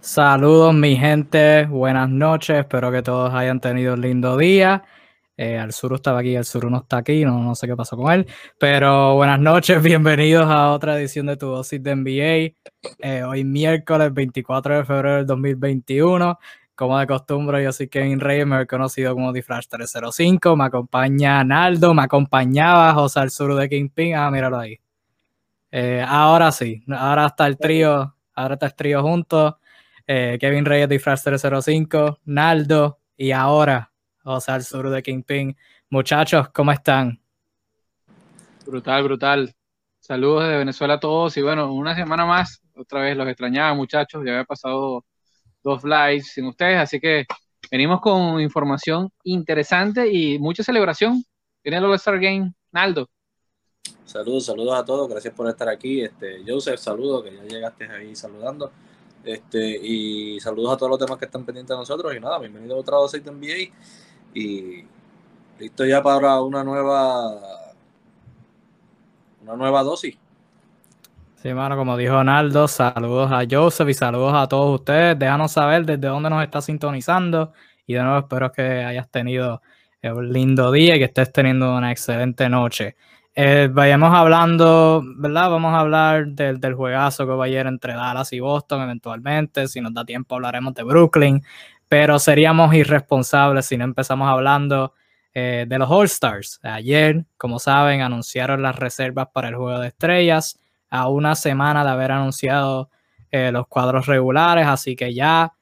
Saludos mi gente, buenas noches, espero que todos hayan tenido un lindo día. Eh, al sur estaba aquí, al sur no está aquí, no, sé qué pasó con él, pero buenas noches, bienvenidos a otra edición de Tu Dosis de NBA. Eh, hoy miércoles 24 de febrero del 2021, como de costumbre, yo soy Kevin Reyes, me he conocido como Diflash 305, me acompaña Naldo, me acompañaba José al sur de Kingpin, ah, míralo ahí. Eh, ahora sí, ahora está el trío, ahora está el trío juntos. Eh, Kevin Reyes de Flash 005, Naldo y ahora José al sur de Kingpin. Muchachos, ¿cómo están? Brutal, brutal. Saludos de Venezuela a todos y bueno, una semana más, otra vez los extrañaba muchachos, ya había pasado dos lives sin ustedes, así que venimos con información interesante y mucha celebración. Viene el All-Star Game, Naldo. Saludos, saludos a todos, gracias por estar aquí. Este, Joseph, saludo, que ya llegaste ahí saludando. Este, y saludos a todos los demás que están pendientes de nosotros. Y nada, bienvenido a otra dosis de NBA. Y listo ya para una nueva una nueva dosis. Sí, mano, como dijo Naldo, saludos a Joseph y saludos a todos ustedes. Déjanos saber desde dónde nos está sintonizando. Y de nuevo espero que hayas tenido un lindo día y que estés teniendo una excelente noche. Eh, vayamos hablando, ¿verdad? Vamos a hablar del, del, juegazo que va ayer entre Dallas y Boston eventualmente. Si nos da tiempo hablaremos de Brooklyn, pero seríamos irresponsables si no empezamos hablando eh, de los All Stars. Ayer, como saben, anunciaron las reservas para el juego de estrellas a una semana de haber anunciado eh, los cuadros regulares, así que ya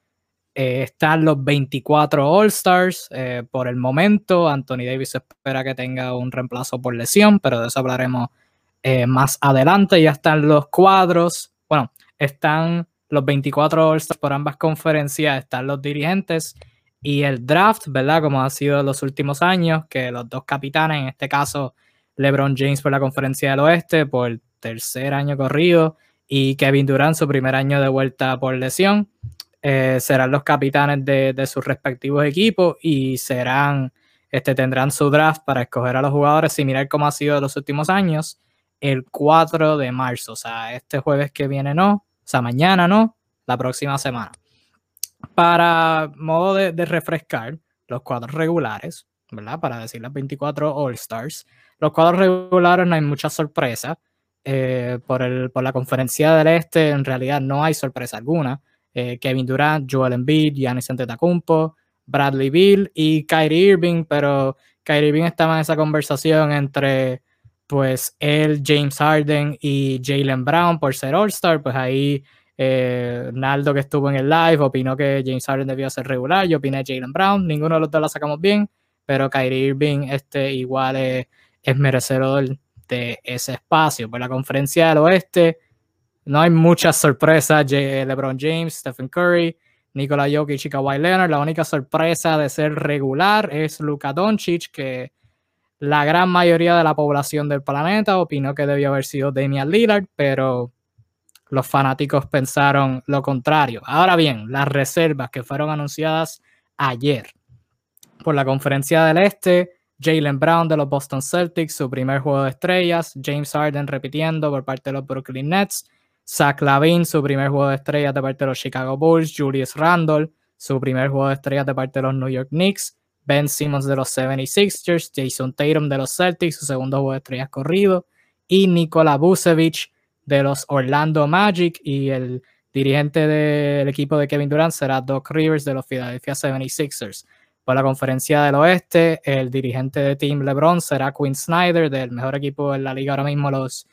eh, están los 24 All-Stars. Eh, por el momento, Anthony Davis espera que tenga un reemplazo por lesión, pero de eso hablaremos eh, más adelante. Ya están los cuadros. Bueno, están los 24 All-Stars por ambas conferencias, están los dirigentes y el draft, ¿verdad? Como ha sido en los últimos años, que los dos capitanes, en este caso LeBron James por la conferencia del oeste, por el tercer año corrido, y Kevin Durant su primer año de vuelta por lesión. Eh, serán los capitanes de, sus respectivos equipos y serán, este, tendrán su draft para escoger a los jugadores y mirar cómo ha sido de los últimos años el 4 de marzo, o sea, este jueves que viene no, o sea, mañana no, la próxima semana. Para modo de, refrescar los cuadros regulares, ¿verdad? Para decir las 24 All Stars, los cuadros regulares no hay mucha sorpresa. Eh, por, el, por la conferencia del este, en realidad no hay sorpresa alguna. Eh, Kevin Durant, Joel Embiid, Giannis Antetokounmpo, Bradley Bill y Kyrie Irving, pero Kyrie Irving estaba en esa conversación entre pues él, James Harden y Jalen Brown por ser All-Star, pues ahí eh, Naldo que estuvo en el live opinó que James Harden debía ser regular, yo opiné Jalen Brown, ninguno de los dos la sacamos bien, pero Kyrie Irving este, igual es, es merecedor de ese espacio. Por la conferencia del oeste, no hay muchas sorpresas. LeBron James, Stephen Curry, Nikola Jokic y Kawhi Leonard. La única sorpresa de ser regular es Luka Doncic, que la gran mayoría de la población del planeta opinó que debió haber sido Damian Lillard, pero los fanáticos pensaron lo contrario. Ahora bien, las reservas que fueron anunciadas ayer por la conferencia del Este, Jalen Brown de los Boston Celtics, su primer juego de estrellas, James Harden repitiendo por parte de los Brooklyn Nets, Zach Lavin, su primer juego de estrellas de parte de los Chicago Bulls. Julius Randle, su primer juego de estrellas de parte de los New York Knicks. Ben Simmons de los 76ers. Jason Tatum de los Celtics, su segundo juego de estrellas corrido. Y Nikola Vucevic de los Orlando Magic. Y el dirigente del equipo de Kevin Durant será Doc Rivers de los Philadelphia 76ers. Por la conferencia del oeste, el dirigente de Team LeBron será Quinn Snyder del mejor equipo en la liga ahora mismo, los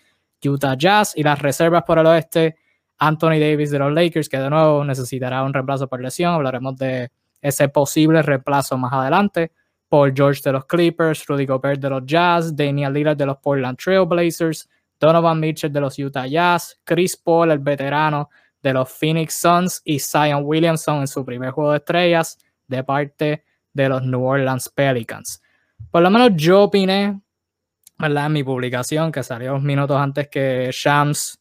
Utah Jazz y las reservas por el oeste, Anthony Davis de los Lakers, que de nuevo necesitará un reemplazo por lesión. Hablaremos de ese posible reemplazo más adelante. Paul George de los Clippers, Rudy Gobert de los Jazz, Daniel Lillard de los Portland Trail Blazers, Donovan Mitchell de los Utah Jazz, Chris Paul, el veterano de los Phoenix Suns y Zion Williamson en su primer juego de estrellas de parte de los New Orleans Pelicans. Por lo menos yo opiné ¿verdad? Mi publicación, que salió minutos antes que Shams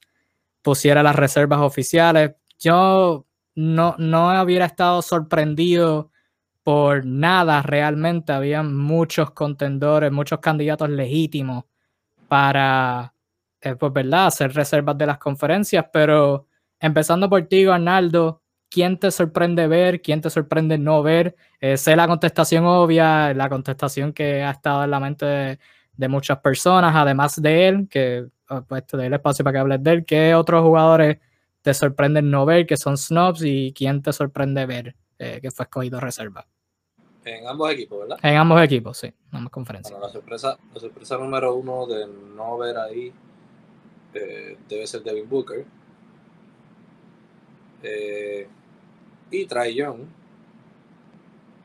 pusiera las reservas oficiales, yo no, no hubiera estado sorprendido por nada realmente. Había muchos contendores, muchos candidatos legítimos para, eh, pues, ¿verdad?, hacer reservas de las conferencias, pero empezando por ti, Arnaldo, quién te sorprende ver, quién te sorprende no ver. Eh, sé la contestación obvia, la contestación que ha estado en la mente de, muchas personas, además de él, que ah, pues te doy el espacio para que hables de él. ¿Qué otros jugadores te sorprenden no ver, que son snobs, y quién te sorprende ver, eh, que fue escogido reserva? En ambos equipos, ¿verdad? En ambos equipos, sí, en ambas conferencias. Bueno, la sorpresa, la sorpresa número uno de no ver ahí eh, debe ser Devin Booker. Eh, y Trae Young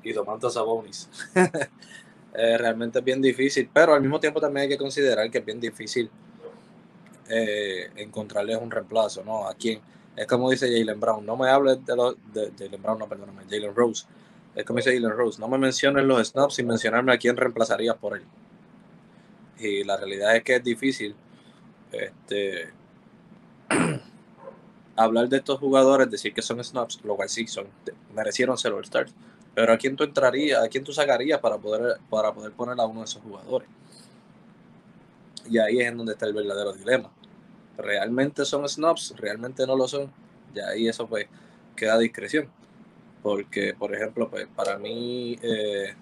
y Domantas Sabonis. eh, realmente es bien difícil, pero al mismo tiempo también hay que considerar que es bien difícil eh, encontrarles un reemplazo, ¿no? A quién. Es como dice Jalen Brown, no me hables de los de Jalen Brown, no, perdóname, Jalen Rose es como dice Dylan Rose, no me menciones los snaps sin mencionarme a quién reemplazarías por él. Y la realidad es que es difícil este, hablar de estos jugadores, decir que son snaps, lo cual sí son, merecieron ser All-Stars. Pero a quién tú entrarías, a quién tú sacarías para poder, para poder poner a uno de esos jugadores. Y ahí es en donde está el verdadero dilema. ¿Realmente son snaps? ¿Realmente no lo son? Y ahí eso pues queda a discreción. Porque, por ejemplo, pues para mí, eh,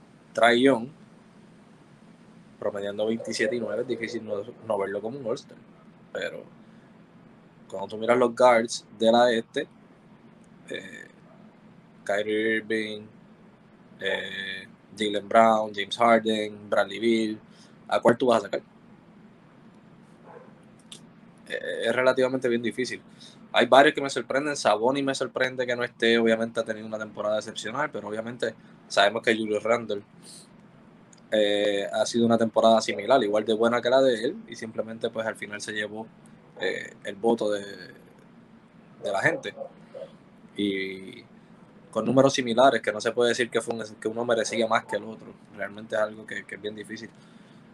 promediando 27 y 9, es difícil no, verlo como un All-Star. Pero cuando tú miras los guards de la este, eh, Kyrie Irving, eh, Jalen Brown, James Harden, Bradley Bill, ¿a cuál tú vas a sacar? Eh, es relativamente bien difícil. Hay varios que me sorprenden. Saboni me sorprende que no esté. Obviamente ha tenido una temporada excepcional, pero obviamente sabemos que Julius Randle eh, ha sido una temporada similar, igual de buena que la de él, y simplemente pues al final se llevó el voto de, de, la gente. Y con números similares, que no se puede decir que, fue que uno merecía más que el otro. Realmente es algo que, es bien difícil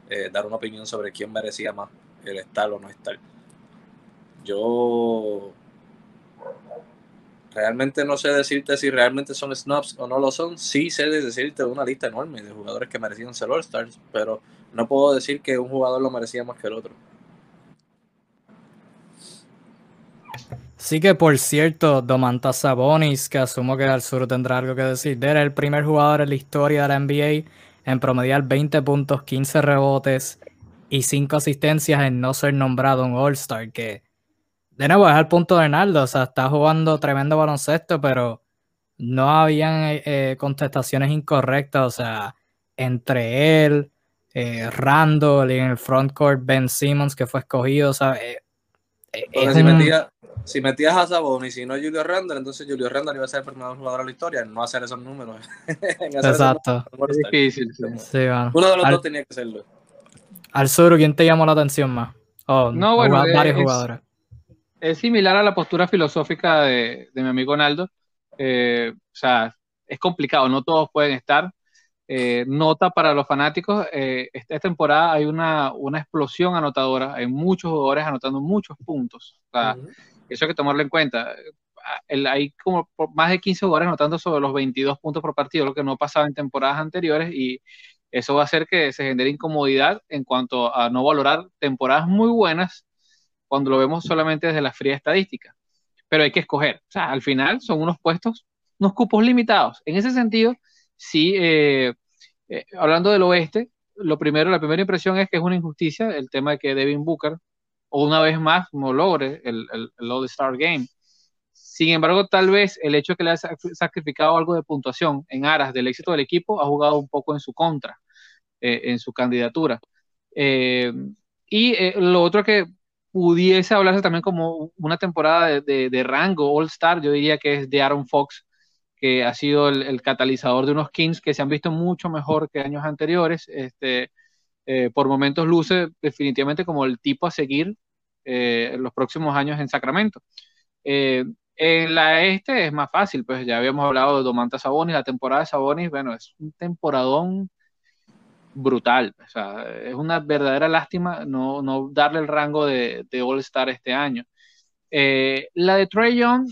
eh, dar una opinión sobre quién merecía más, el estar o no estar. Yo realmente no sé decirte si realmente son snubs o no lo son. Sí sé decirte una lista enorme de jugadores que merecían ser All-Stars, pero no puedo decir que un jugador lo merecía más que el otro. Sí que por cierto, Domantas Sabonis, que asumo que al sur tendrá algo que decir, era el primer jugador en la historia de la NBA en promediar 20 puntos, 15 rebotes y 5 asistencias en no ser nombrado un All-Star, que de nuevo, es el punto de Arnaldo, o sea, está jugando tremendo baloncesto, pero no habían eh, eh, contestaciones incorrectas, o sea, entre él, eh, Randall y en el frontcourt Ben Simmons que fue escogido, o sea, si, metías a Sabón y si no Julio Randall, entonces Julio Randall iba a ser el primer jugador de la historia no hacer esos números. Exacto. es difícil. Uno de los dos tenía que serlo. Al sur, ¿quién te llamó la atención más? Oh, no, bueno, varios jugadores es similar a la postura filosófica de, mi amigo Naldo. Eh, o sea, es complicado, no todos pueden estar. Eh, nota para los fanáticos, eh, esta temporada hay una, una, explosión anotadora, hay muchos jugadores anotando muchos puntos. O sea, Eso hay que tomarlo en cuenta. hay como más de 15 jugadores anotando sobre los 22 puntos por partido, lo que no pasaba en temporadas anteriores y eso va a hacer que se genere incomodidad en cuanto a no valorar temporadas muy buenas cuando lo vemos solamente desde la fría estadística. Pero hay que escoger. O sea, al final son unos puestos, unos cupos limitados. En ese sentido, sí, eh, eh, hablando del oeste, lo primero, la primera impresión es que es una injusticia el tema de que Devin Booker, o una vez más, no logre el, el, All-Star Game. Sin embargo, tal vez el hecho de que le haya sacrificado algo de puntuación en aras del éxito del equipo ha jugado un poco en su contra, eh, en su candidatura. y lo otro que pudiese hablarse también como una temporada de, rango All Star, yo diría que es de Aaron Fox, que ha sido el, catalizador de unos Kings que se han visto mucho mejor que años anteriores. Este, eh, por momentos luce definitivamente como el tipo a seguir eh, los próximos años en Sacramento. Eh, en la este es más fácil, pues ya habíamos hablado de Domantas Sabonis, la temporada de Sabonis, bueno, es un temporadón brutal. O sea, es una verdadera lástima no, no darle el rango de, de All-Star este año. Eh, la de Trey Young,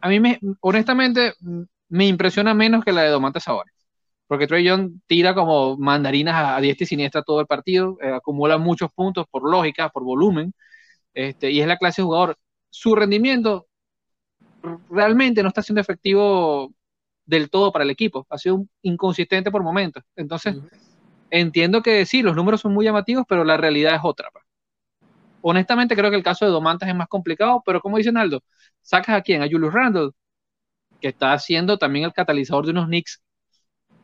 a mí me, honestamente, me impresiona menos que la de Domantas Sabonis. Porque Trey Young tira como mandarinas a, diestra y siniestra todo el partido, eh, acumula muchos puntos por lógica, por volumen, este, y es la clase de jugador. Su rendimiento realmente no está siendo efectivo del todo para el equipo. Ha sido inconsistente por momentos. Entonces, entiendo que sí, los números son muy llamativos, pero la realidad es otra. Pa. Honestamente, creo que el caso de Domantas es más complicado, pero como dice Naldo, sacas a quién? A Julius Randle, que está siendo también el catalizador de unos Knicks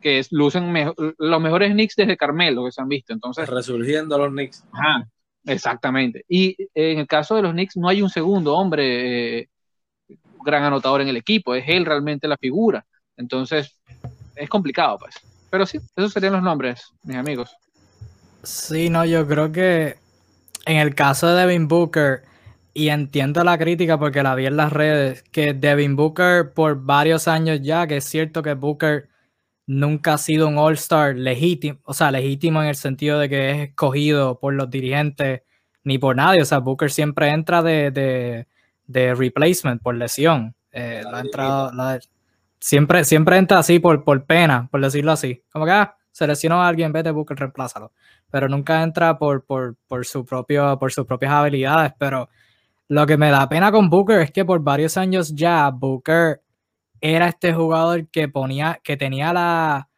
que lucen los mejores Knicks desde Carmelo que se han visto. Entonces, resurgiendo los Knicks. Ajá, exactamente. Y en el caso de los Knicks no hay un segundo hombre eh, gran anotador en el equipo, es él realmente la figura. Entonces, es complicado, pues. Pero sí, esos serían los nombres, mis amigos. Sí, no, yo creo que en el caso de Devin Booker, y entiendo la crítica porque la vi en las redes, que Devin Booker por varios años ya, que es cierto que Booker nunca ha sido un All-Star legítimo, o sea, legítimo en el sentido de que es escogido por los dirigentes ni por nadie, o sea, Booker siempre entra de, de, replacement por lesión. Eh, siempre, siempre entra así por, por pena, por decirlo así. Como que ah, se lesionó a alguien, vete Booker, reemplázalo. Pero nunca entra por, por, por, su propio, por sus propias habilidades. Pero lo que me da pena con Booker es que por varios años ya Booker era este jugador que ponía, que tenía la,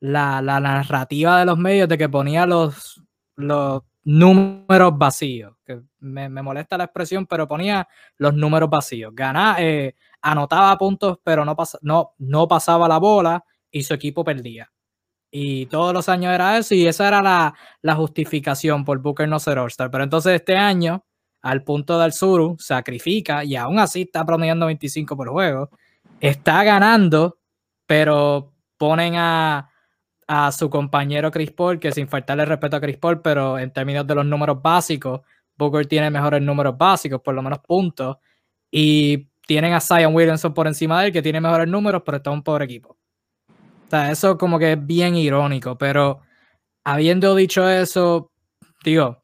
la, la narrativa de los medios de que ponía los, los números vacíos. Que me, me, molesta la expresión, pero ponía los números vacíos. Ganaba, eh, anotaba puntos, pero no, no, no pasaba la bola y su equipo perdía. Y todos los años era eso, y esa era la, la justificación por Booker no ser All-Star. Pero entonces este año, al punto del Suru, sacrifica y aún así está promediando 25 por juego. Está ganando, pero ponen a, a su compañero Chris Paul, que sin faltarle respeto a Chris Paul, pero en términos de los números básicos, Booker tiene mejores números básicos, por lo menos puntos. Y tienen a Zion Williamson por encima de él, que tiene mejores números, pero está un pobre equipo. O sea, eso como que es bien irónico, pero habiendo dicho eso, digo,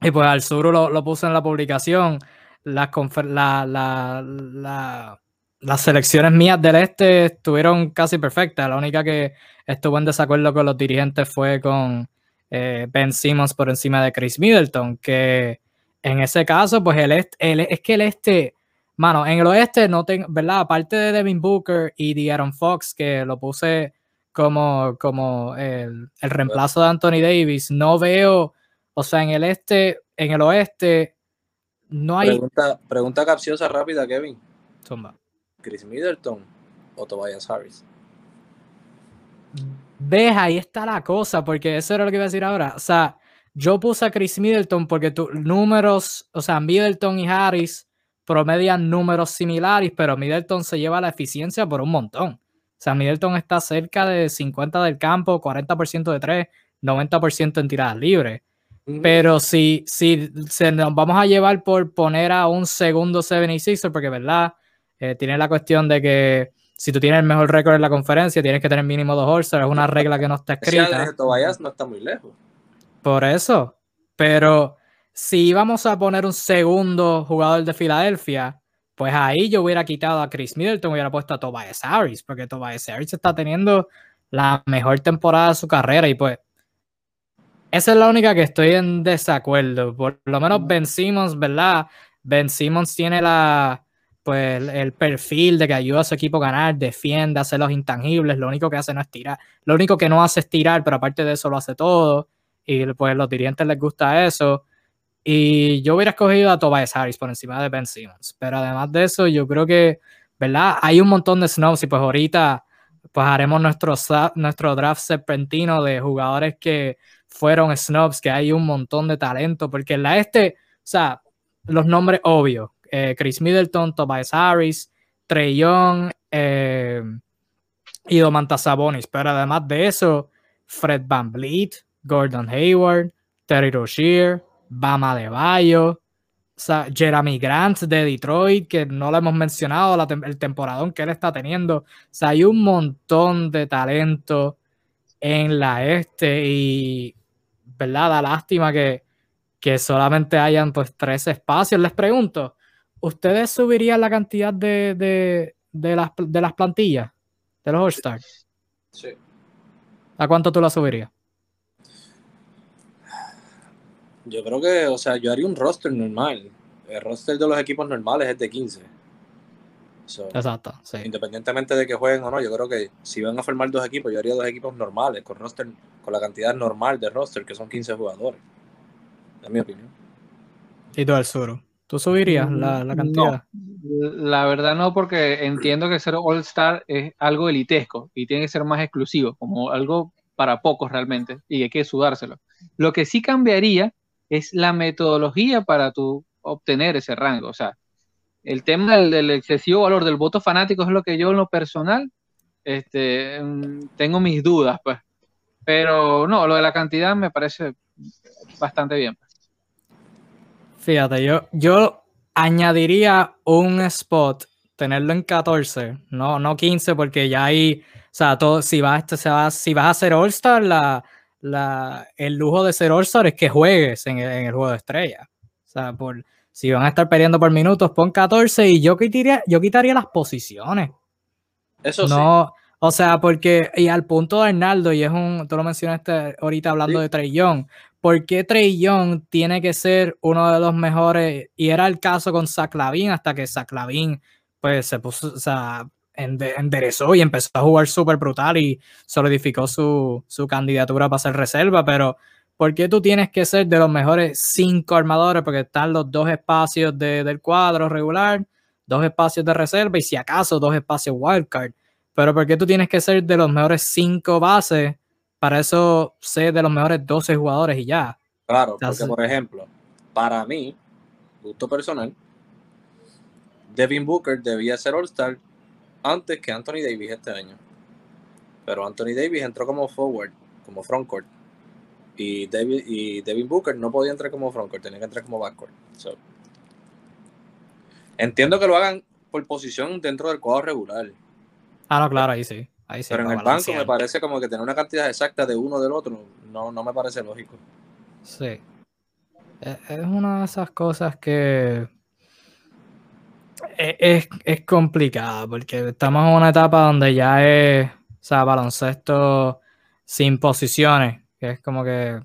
y pues al sur lo, lo puse en la publicación, las, la, la, las selecciones mías del este estuvieron casi perfectas. La única que estuvo en desacuerdo con los dirigentes fue con eh, Ben Simmons por encima de Chris Middleton, que en ese caso, pues el este, el, es que el este Mano, en el oeste no tengo, ¿verdad? Aparte de Devin Booker y de Aaron Fox, que lo puse como, como el, el, reemplazo de Anthony Davis, no veo, o sea, en el este, en el oeste, no hay. Pregunta, pregunta capciosa rápida, Kevin. Zumba. Chris Middleton o Tobias Harris. Ves, ahí está la cosa, porque eso era lo que iba a decir ahora. O sea, yo puse a Chris Middleton porque tus números, o sea, Middleton y Harris promedian números similares, pero Middleton se lleva la eficiencia por un montón. O sea, Middleton está cerca de 50 del campo, 40% de 3, 90% en tiradas libres. Pero si, si se nos vamos a llevar por poner a un segundo 76 porque verdad, eh, tiene la cuestión de que si tú tienes el mejor récord en la conferencia, tienes que tener mínimo dos all es una regla que no está escrita. no está muy lejos. Por eso. Pero si íbamos a poner un segundo jugador de Filadelfia, pues ahí yo hubiera quitado a Chris Middleton, hubiera puesto a Tobias Harris, porque Tobias Harris está teniendo la mejor temporada de su carrera y pues esa es la única que estoy en desacuerdo. Por lo menos Ben Simmons, ¿verdad? Ben Simmons tiene la pues el perfil de que ayuda a su equipo a ganar, defiende, hace los intangibles, lo único que hace no es tirar, lo único que no hace es tirar, pero aparte de eso lo hace todo y pues los dirigentes les gusta eso. Y yo hubiera escogido a Tobias Harris por encima de Ben Simmons. Pero además de eso, yo creo que, ¿verdad? Hay un montón de snobs y pues ahorita pues haremos nuestro, nuestro draft serpentino de jugadores que fueron snobs, que hay un montón de talento, porque en la este, o sea, los nombres obvios, eh, Chris Middleton, Tobias Harris, Trey Young eh, y Domantas Sabonis, pero además de eso, Fred Van Vliet, Gordon Hayward, Terry Rozier, Bama de Bayo, Jeremy Grant de Detroit, que no lo hemos mencionado, el temporadón que él está teniendo. Hay un montón de talento en la este y, ¿verdad? Da lástima que, que solamente hayan pues tres espacios. Les pregunto, ¿ustedes subirían la cantidad de, de, de, las, de las plantillas de los All-Stars? Sí. ¿A cuánto tú la subirías? Yo creo que, o sea, yo haría un roster normal. El roster de los equipos normales es de 15. Exacto, sí. Independientemente de que jueguen o no, yo creo que si van a formar dos equipos, yo haría dos equipos normales, con roster, con la cantidad normal de roster, que son 15 jugadores. Es mi opinión. ¿Y tú, sur? ¿Tú subirías la, la cantidad? la verdad no, porque entiendo que ser All-Star es algo elitesco y tiene que ser más exclusivo, como algo para pocos realmente, y hay que sudárselo. Lo que sí cambiaría es la metodología para tu obtener ese rango. O sea, el tema del, excesivo valor del voto fanático es lo que yo en lo personal este, mm, tengo mis dudas, pues. Pero no, lo de la cantidad me parece bastante bien. Fíjate, yo, yo añadiría un spot, tenerlo en 14, no, no 15, porque ya hay, o sea, todo, si vas, se va, si vas a hacer All-Star, la, la, el lujo de ser All-Star es que juegues en el, en el juego de estrella. O sea, por, si van a estar peleando por minutos, pon 14 y yo quitaría, yo quitaría las posiciones. Eso no, O sea, porque, y al punto de Arnaldo, y es un, tú lo mencionaste ahorita hablando de Trey Young, ¿por qué Trey Young tiene que ser uno de los mejores? Y era el caso con Zach Lavin, hasta que Zach Lavin, pues se puso, o sea, enderezó y empezó a jugar súper brutal y solidificó su, su candidatura para ser reserva, pero ¿Por qué tú tienes que ser de los mejores cinco armadores? Porque están los dos espacios del cuadro regular, dos espacios de reserva y si acaso dos espacios wildcard. Pero ¿por qué tú tienes que ser de los mejores cinco bases? Para eso ser de los mejores 12 jugadores y ya. Claro, porque por ejemplo, para mí, gusto personal, Devin Booker debía ser All-Star antes que Anthony Davis este año. Pero Anthony Davis entró como forward, como frontcourt y David y Devin Booker no podía entrar como frontcourt, tenía que entrar como backcourt. entiendo que lo hagan por posición dentro del cuadro regular. Ah, no, claro, ahí sí. Ahí sí Pero en el banco me parece como que tener una cantidad exacta de uno del otro no, no me parece lógico. Sí. E, es una de esas cosas que e, es, es complicada porque estamos en una etapa donde ya es, o sea, baloncesto sin posiciones que es como que,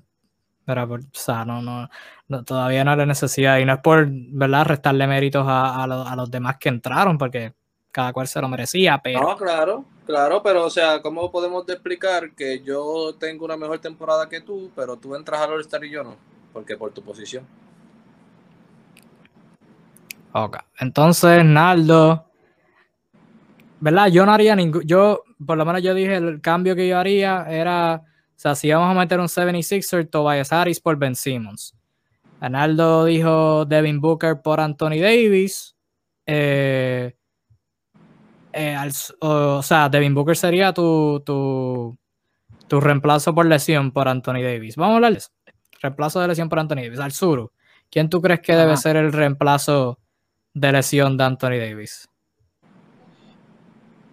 pero, o sea, no, no, todavía no hay necesidad y no es por, ¿verdad?, restarle méritos a, los demás que entraron, porque cada cual se lo merecía, pero... No, claro, claro, pero o sea, ¿cómo podemos explicar que yo tengo una mejor temporada que tú, pero tú entras al All-Star y yo no? Porque por tu posición. Ok, entonces, Naldo, ¿verdad? Yo no haría ningún, yo, por lo menos yo dije, el cambio que yo haría era o sea, si vamos a meter un 76er, Tobias Harris por Ben Simmons. Arnaldo dijo Devin Booker por Anthony Davis. Eh, eh, o, sea, Devin Booker sería tu, tu, tu, reemplazo por lesión por Anthony Davis. Vamos a hablar de eso. Reemplazo de lesión por Anthony Davis. Al sur. ¿Quién tú crees que debe ser el reemplazo de lesión de Anthony Davis?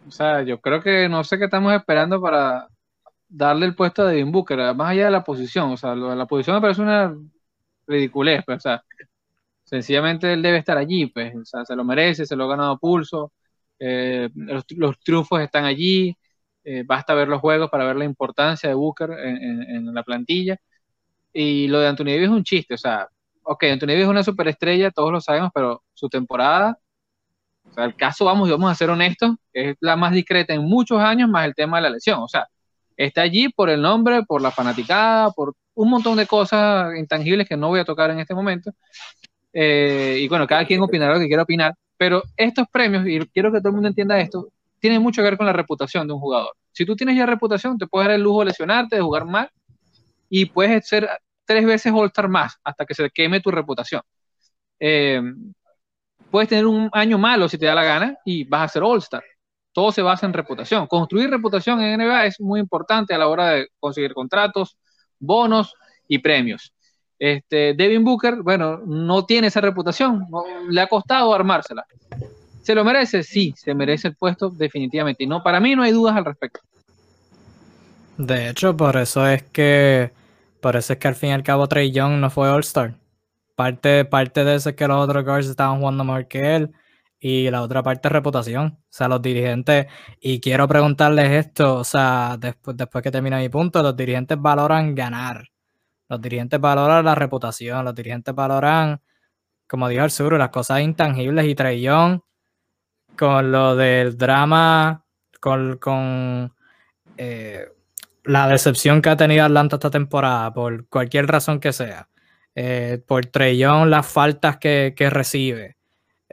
O sea, yo creo que no sé qué estamos esperando para darle el puesto a Devin Booker, más allá de la posición. O sea, la posición me parece una ridiculez, pues, o sea, sencillamente él debe estar allí, pues, o sea, se lo merece, se lo ha ganado pulso, eh, los, triunfos están allí, eh, basta ver los juegos para ver la importancia de Booker en, la plantilla. Y lo de Anthony Davis es un chiste, o sea, ok, Anthony Davis es una superestrella, todos lo sabemos, pero su temporada, o sea, el caso, vamos, y vamos a ser honestos, es la más discreta en muchos años, más el tema de la lesión, o sea, está allí por el nombre, por la fanaticada, por un montón de cosas intangibles que no voy a tocar en este momento. Eh, y bueno, cada quien opinará lo que quiera opinar, pero estos premios, y quiero que todo el mundo entienda esto, tienen mucho que ver con la reputación de un jugador. Si tú tienes ya reputación, te puedes dar el lujo de lesionarte, de jugar mal, y puedes ser tres veces All-Star más hasta que se queme tu reputación. Eh, puedes tener un año malo si te da la gana y vas a ser All-Star todo se basa en reputación. Construir reputación en NBA es muy importante a la hora de conseguir contratos, bonos y premios. Este, Devin Booker, bueno, no tiene esa reputación, le ha costado armársela. ¿Se lo merece? Sí, se merece el puesto definitivamente. Y no, para mí no hay dudas al respecto. De hecho, por eso es que, por eso es que al fin y al cabo Trey Young no fue All-Star. Parte, parte de eso es que los otros guards estaban jugando mejor que él y la otra parte es reputación. O sea, los dirigentes, y quiero preguntarles esto, o sea, después, después que termine mi punto, los dirigentes valoran ganar. Los dirigentes valoran la reputación, los dirigentes valoran, como dijo el sur, las cosas intangibles y Trellón con lo del drama, con, eh, la decepción que ha tenido Atlanta esta temporada, por cualquier razón que sea, eh, por Trellón, las faltas que, recibe,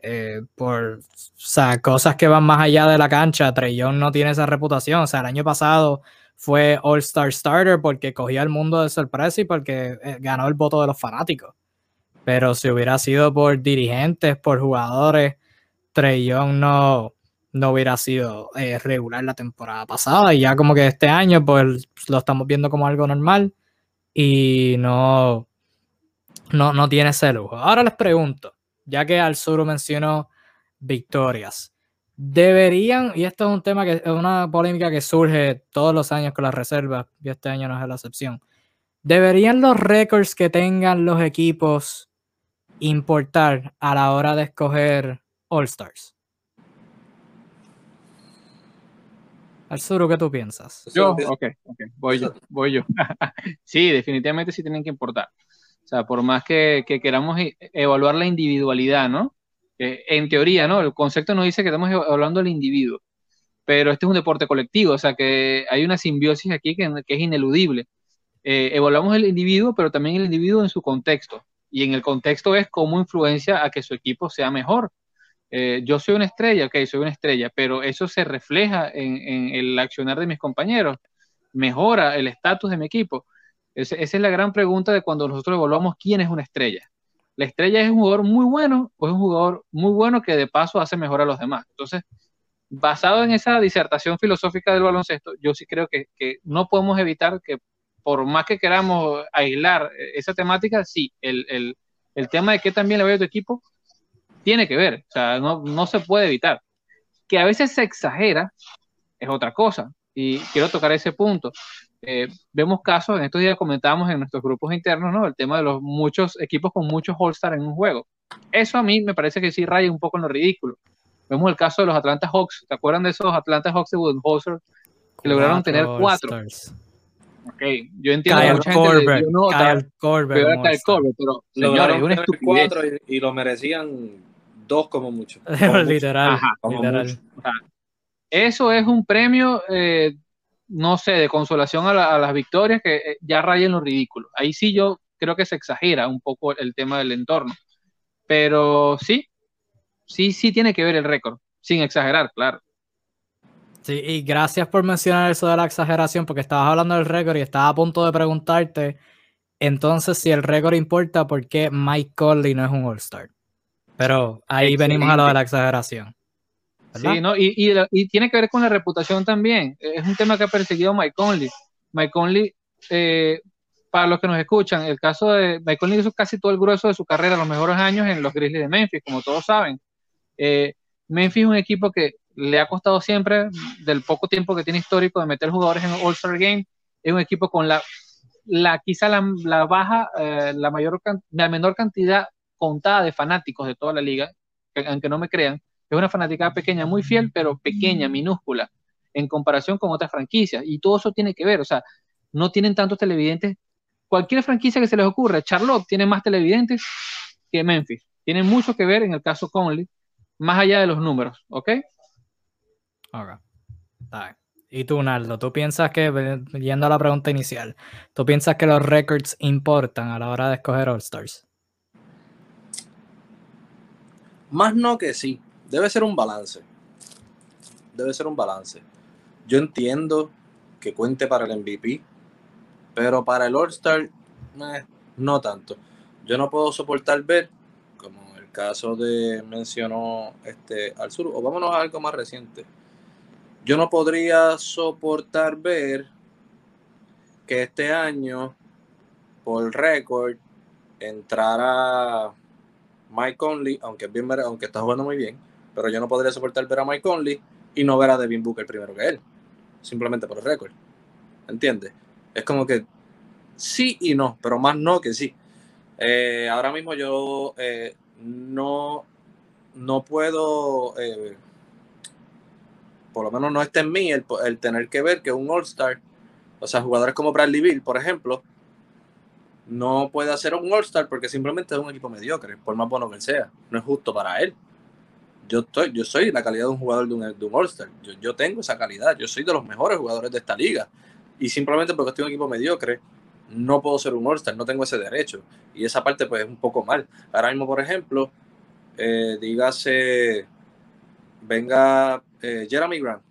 eh, por cosas que van más allá de la cancha, Trellón no tiene esa reputación. O sea, el año pasado fue All-Star Starter porque cogía el mundo de sorpresa y porque ganó el voto de los fanáticos. Pero si hubiera sido por dirigentes, por jugadores, Young no, no hubiera sido eh, regular la temporada pasada y ya como que este año pues lo estamos viendo como algo normal y no, no, no tiene ese lujo. Ahora les pregunto, ya que al sur mencionó victorias, deberían, y esto es un tema que es una polémica que surge todos los años con las reservas, y este año no es la excepción, ¿deberían los récords que tengan los equipos importar a la hora de escoger All Stars. Arzuro, ¿qué tú piensas? Yo, ok, ok, voy yo, voy yo. sí, definitivamente sí tienen que importar. O sea, por más que, queramos e, evaluar la individualidad, ¿no? En teoría, ¿no? El concepto nos dice que estamos evaluando al individuo, pero este es un deporte colectivo, o sea que hay una simbiosis aquí que, es ineludible. Eh, evaluamos el individuo, pero también el individuo en su contexto. Y en el contexto es cómo influencia a que su equipo sea mejor. Eh, yo soy una estrella, ok, soy una estrella, pero eso se refleja en, el accionar de mis compañeros, mejora el estatus de mi equipo. esa es la gran pregunta de cuando nosotros evaluamos quién es una estrella. ¿La estrella es un jugador muy bueno o es un jugador muy bueno que de paso hace mejor a los demás? Entonces, basado en esa disertación filosófica del baloncesto, yo sí creo que, no podemos evitar que por más que queramos aislar esa temática, sí, el, el, el tema de qué también le veo a tu equipo tiene que ver, o sea, no, no se puede evitar. Que a veces se exagera es otra cosa, y quiero tocar ese punto. Eh, vemos casos, en estos días comentábamos en nuestros grupos internos, ¿no? El tema de los muchos equipos con muchos All-Star en un juego. Eso a mí me parece que sí raya un poco en lo ridículo. Vemos el caso de los Atlanta Hawks. ¿Se acuerdan de esos Atlanta Hawks de Budenholzer? Que lograron tener cuatro. Ok, yo entiendo que mucha gente le dio nota, Kyle Corbett, pero señores, es una estupidez. Y, y, lo merecían dos como mucho. literal. eso es un premio, eh, no sé, de consolación a, las victorias que eh, ya rayen lo ridículo. Ahí sí yo creo que se exagera un poco el tema del entorno. Pero sí, sí, sí tiene que ver el récord, sin exagerar, claro. Sí, y gracias por mencionar eso de la exageración, porque estabas hablando del récord y estaba a punto de preguntarte, entonces, si el récord importa, ¿por qué Mike Conley no es un All-Star? Pero ahí venimos a lo de la exageración. Sí, ¿no? Y, tiene que ver con la reputación también. Es un tema que ha perseguido Mike Conley. Mike Conley, eh, para los que nos escuchan, el caso de Mike Conley hizo casi todo el grueso de su carrera, los mejores años en los Grizzlies de Memphis, como todos saben. Eh, Memphis es un equipo que le ha costado siempre, del poco tiempo que tiene histórico de meter jugadores en All-Star Game, es un equipo con la, la quizá la, baja, eh, la mayor, la menor cantidad contada de fanáticos de toda la liga, aunque no me crean, es una fanática pequeña, muy fiel, pero pequeña, minúscula, en comparación con otras franquicias. Y todo eso tiene que ver, o sea, no tienen tantos televidentes. Cualquier franquicia que se les ocurra, Charlotte tiene más televidentes que Memphis. Tiene mucho que ver en el caso Conley, más allá de los números, ¿ok? Ok. Y tú, Naldo, ¿tú piensas que, yendo a la pregunta inicial, ¿tú piensas que los records importan a la hora de escoger All Stars? Más no que sí. Debe ser un balance. Debe ser un balance. Yo entiendo que cuente para el MVP, pero para el All-Star, no tanto. Yo no puedo soportar ver, como el caso de mencionó este al sur, o vámonos a algo más reciente. Yo no podría soportar ver que este año, por récord, entrara Mike Conley, aunque, bien, aunque está jugando muy bien, pero yo no podría soportar ver a Mike Conley y no ver a Devin Booker primero que él, simplemente por el récord. ¿Entiendes? Es como que sí y no, pero más no que sí. Eh, ahora mismo yo eh, no, no puedo, eh, por lo menos no está en mí el, tener que ver que un All-Star, o sea, jugadores como Bradley Bill, por ejemplo, no puede hacer un All-Star porque simplemente es un equipo mediocre, por más bueno que sea. No es justo para él. Yo, estoy, yo soy la calidad de un jugador de un, de un All-Star. Yo, yo tengo esa calidad. Yo soy de los mejores jugadores de esta liga. Y simplemente porque estoy en un equipo mediocre, no puedo ser un All-Star, no tengo ese derecho. Y esa parte, pues, es un poco mal. Ahora mismo, por ejemplo, eh, dígase, venga eh, Jeremy Grant,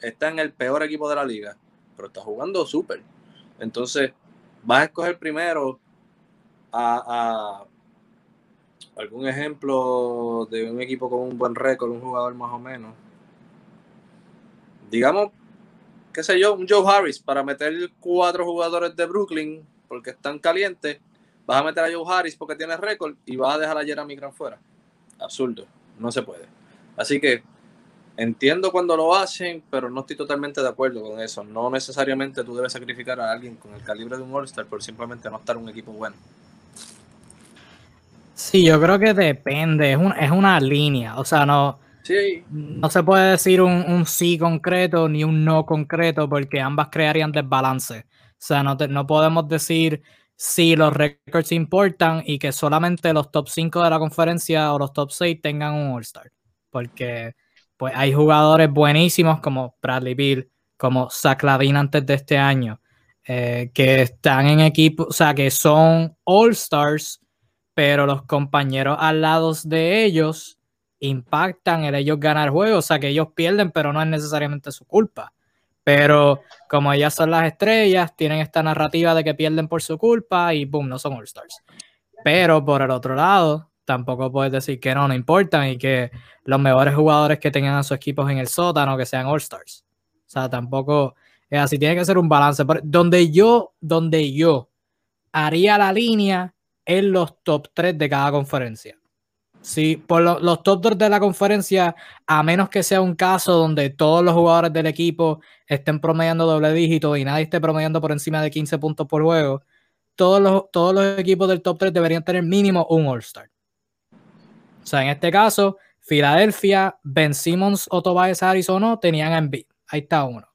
está en el peor equipo de la liga, pero está jugando súper. Entonces, vas a escoger primero a, algún ejemplo de un equipo con un buen récord, un jugador más o menos. Digamos, qué sé yo, un Joe Harris para meter cuatro jugadores de Brooklyn porque están calientes. Vas a meter a Joe Harris porque tiene récord y vas a dejar a Jeremy Grant fuera. Absurdo, no se puede. Así que entiendo cuando lo hacen, pero no estoy totalmente de acuerdo con eso. No necesariamente tú debes sacrificar a alguien con el calibre de un All-Star por simplemente no estar un equipo bueno. Sí, yo creo que depende, es, es una línea, o sea, no, no se puede decir un, sí concreto ni un no concreto porque ambas crearían desbalance. O sea, no, no podemos decir si los récords importan y que solamente los top 5 de la conferencia o los top 6 tengan un All-Star. Porque pues hay jugadores buenísimos como Bradley Bill, como Zach Lavin antes de este año, eh, que están en equipo, o sea, que son All-Stars pero los compañeros al lado de ellos impactan el ellos ganar juegos, o sea que ellos pierden, pero no es necesariamente su culpa. Pero como ellas son las estrellas, tienen esta narrativa de que pierden por su culpa y boom, no son All Stars. Pero por el otro lado, tampoco puedes decir que no, no importan y que los mejores jugadores que tengan a sus equipos en el sótano que sean All Stars. O sea, tampoco es así, tiene que ser un balance. Donde yo, donde yo haría la línea en los top 3 de cada conferencia. Sí, por los top 3 de la conferencia, a menos que sea un caso donde todos los jugadores del equipo estén promediando doble dígito y nadie esté promediando por encima de 15 puntos por juego, todos los, todos los equipos del top 3 deberían tener mínimo un All-Star. O sea, en este caso, Filadelfia, Ben Simmons o Tobias Harris o no, tenían a Embiid. Ahí está uno.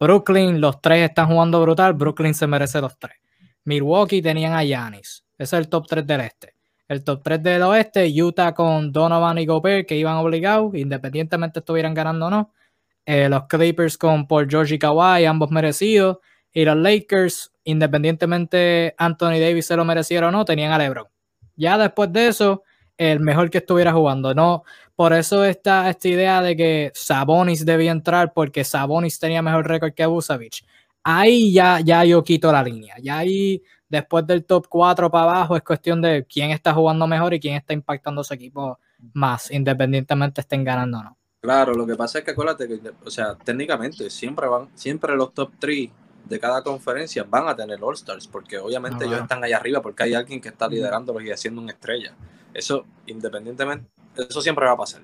Brooklyn, los tres están jugando brutal. Brooklyn se merece los tres. Milwaukee tenían a Giannis. Es el top 3 del este. El top 3 del oeste, Utah con Donovan y Gobert, que iban obligados, independientemente estuvieran ganando o no. Eh, los Clippers con Paul George y Kawhi, ambos merecidos. Y los Lakers, independientemente Anthony Davis se lo mereciera o no, tenían a LeBron. Ya después de eso, el mejor que estuviera jugando. No, por eso está esta idea de que Sabonis debía entrar porque Sabonis tenía mejor récord que Vucevic. Ahí ya, ya yo quito la línea. Ya ahí después del top 4 para abajo es cuestión de quién está jugando mejor y quién está impactando su equipo más, independientemente estén ganando o no. Claro, lo que pasa es que acuérdate que, o sea, técnicamente siempre van, siempre los top 3 de cada conferencia van a tener All Stars, porque obviamente ellos están allá arriba, porque hay alguien que está liderándolos y haciendo una estrella. Eso, independientemente, eso siempre va a pasar.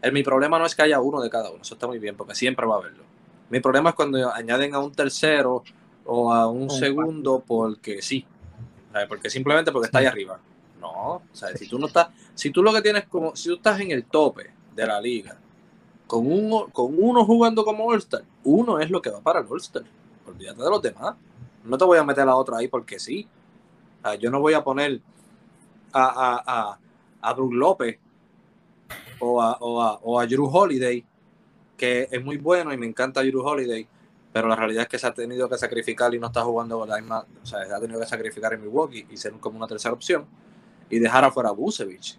El, mi problema no es que haya uno de cada uno, eso está muy bien, porque siempre va a haberlo. Mi problema es cuando añaden a un tercero o a un segundo porque sí, porque simplemente porque está ahí arriba. No, sea, si tú no estás, si tú lo que tienes como, si tú estás en el tope de la liga, con uno, con uno jugando como All-Star, uno es lo que va para el All-Star. Olvídate de los demás. No te voy a meter a otro ahí porque sí. yo no voy a poner a, a, a, a Brook López o a, o, a, o a Drew Holiday, que es muy bueno y me encanta Drew Holiday, pero la realidad es que se ha tenido que sacrificar y no está jugando con la misma, o sea, se ha tenido que sacrificar en Milwaukee y ser como una tercera opción y dejar afuera a Busevich,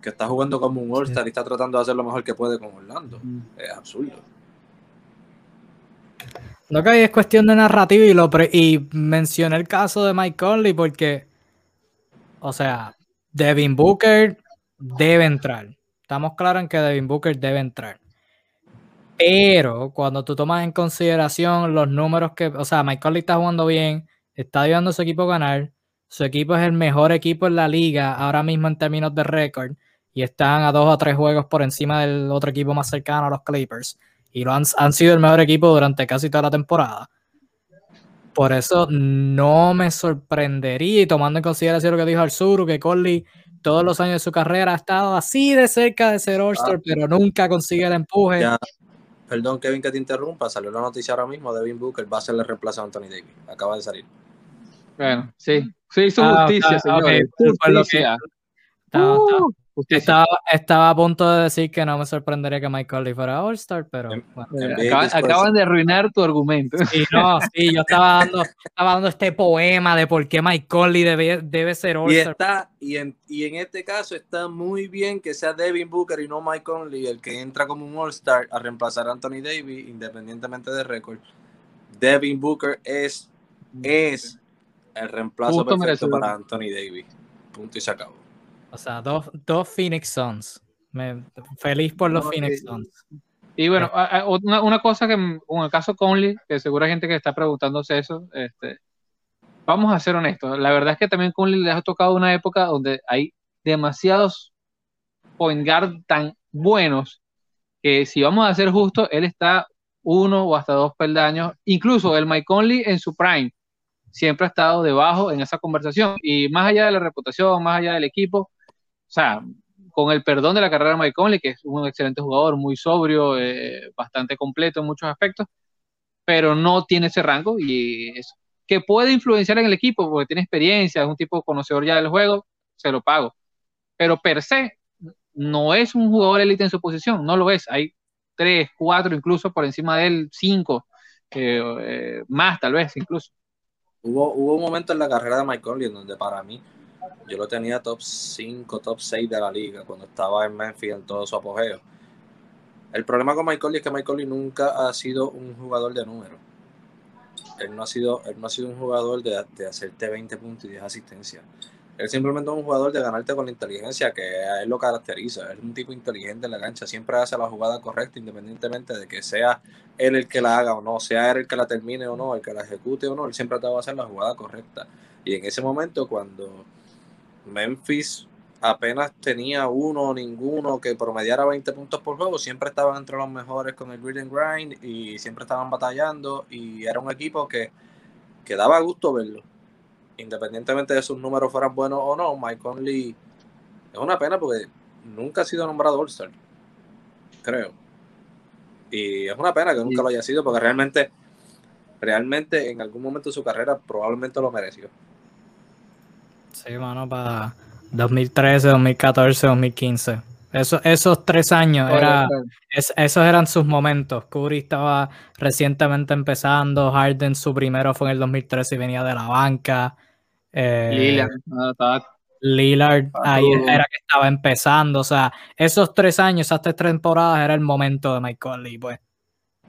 que está jugando como un All-Star y está tratando de hacer lo mejor que puede con Orlando. Mm. Es absurdo. Lo que hay es cuestión de narrativa y, lo y mencioné el caso de Mike Conley porque, o sea, Devin Booker debe entrar. Estamos claros en que Devin Booker debe entrar. Pero cuando tú tomas en consideración los números que, o sea, Mike Conley está jugando bien, está ayudando a su equipo a ganar, su equipo es el mejor equipo en la liga ahora mismo en términos de récord y están a dos o tres juegos por encima del otro equipo más cercano, los Clippers, y lo han, sido el mejor equipo durante casi toda la temporada. Por eso no me sorprendería, y tomando en consideración lo que dijo Arzuru, que Conley todos los años de su carrera ha estado así de cerca de ser All-Star, ah. pero nunca consigue el empuje. Perdón, Kevin, que te interrumpa. Salió la noticia ahora mismo. Devin Booker va a ser el reemplazo a Anthony Davis. Acaba de salir. Bueno, sí. Sí, hizo ah, justicia, señor. Justicia. Uh. Estaba, estaba, a punto de decir que no me sorprendería que Mike Conley fuera All-Star, pero bueno. acaban, de arruinar tu argumento. Sí, no, sí, yo estaba dando, estaba dando este poema de por qué Mike Conley debe, debe ser All-Star. Y, está, y, en, y en este caso está muy bien que sea Devin Booker y no Mike Conley el que entra como un All-Star a reemplazar a Anthony Davis, independientemente de récord. Devin Booker es, es el reemplazo perfecto para Anthony Davis. Punto y se acabó. O sea, dos, dos Phoenix Suns. feliz por los Phoenix Suns. Y bueno, una, una, cosa que en el caso Conley, que seguro hay gente que está preguntándose eso, este, vamos a ser honestos. La verdad es que también Conley le ha tocado una época donde hay demasiados point guard tan buenos que si vamos a ser justos, él está uno o hasta dos peldaños. Incluso el Mike Conley en su prime siempre ha estado debajo en esa conversación. Y más allá de la reputación, más allá del equipo, sea, con el perdón de la carrera de Mike Conley, que es un excelente jugador, muy sobrio, eh, bastante completo en muchos aspectos, pero no tiene ese rango y es, que puede influenciar en el equipo porque tiene experiencia, es un tipo conocedor ya del juego, se lo pago. Pero per se, no es un jugador élite en su posición, no lo es. Hay tres, cuatro, incluso por encima de él, cinco, eh, más tal vez incluso. Hubo, hubo un momento en la carrera de Mike Conley en donde para mí yo lo tenía top 5, top 6 de la liga cuando estaba en Memphis en todo su apogeo. El problema con Michael es que Michael nunca ha sido un jugador de número. Él no ha sido, él no ha sido un jugador de, de hacerte 20 puntos y 10 asistencias. Él simplemente es un jugador de ganarte con la inteligencia que a él lo caracteriza. Es un tipo inteligente en la cancha, siempre hace la jugada correcta independientemente de que sea él el que la haga o no, sea él el que la termine o no, el que la ejecute o no, él siempre va a hacer la jugada correcta. Y en ese momento cuando Memphis apenas tenía uno o ninguno que promediara 20 puntos por juego, siempre estaban entre los mejores con el grid and grind y siempre estaban batallando y era un equipo que, que daba gusto verlo. Independientemente de sus números fueran buenos o no, Mike Conley es una pena porque nunca ha sido nombrado All-Star, creo. Y es una pena que nunca lo haya sido porque realmente, realmente en algún momento de su carrera probablemente lo mereció. Sí, mano, para 2013, 2014, 2015. Eso, esos tres años, era, esos eran sus momentos. Curry estaba recientemente empezando, Harden su primero fue en el 2013 y venía de la banca. Eh, Lillard, Lillard ahí era que estaba empezando. O sea, esos tres años, esas tres temporadas era el momento de Michael Lee. Pues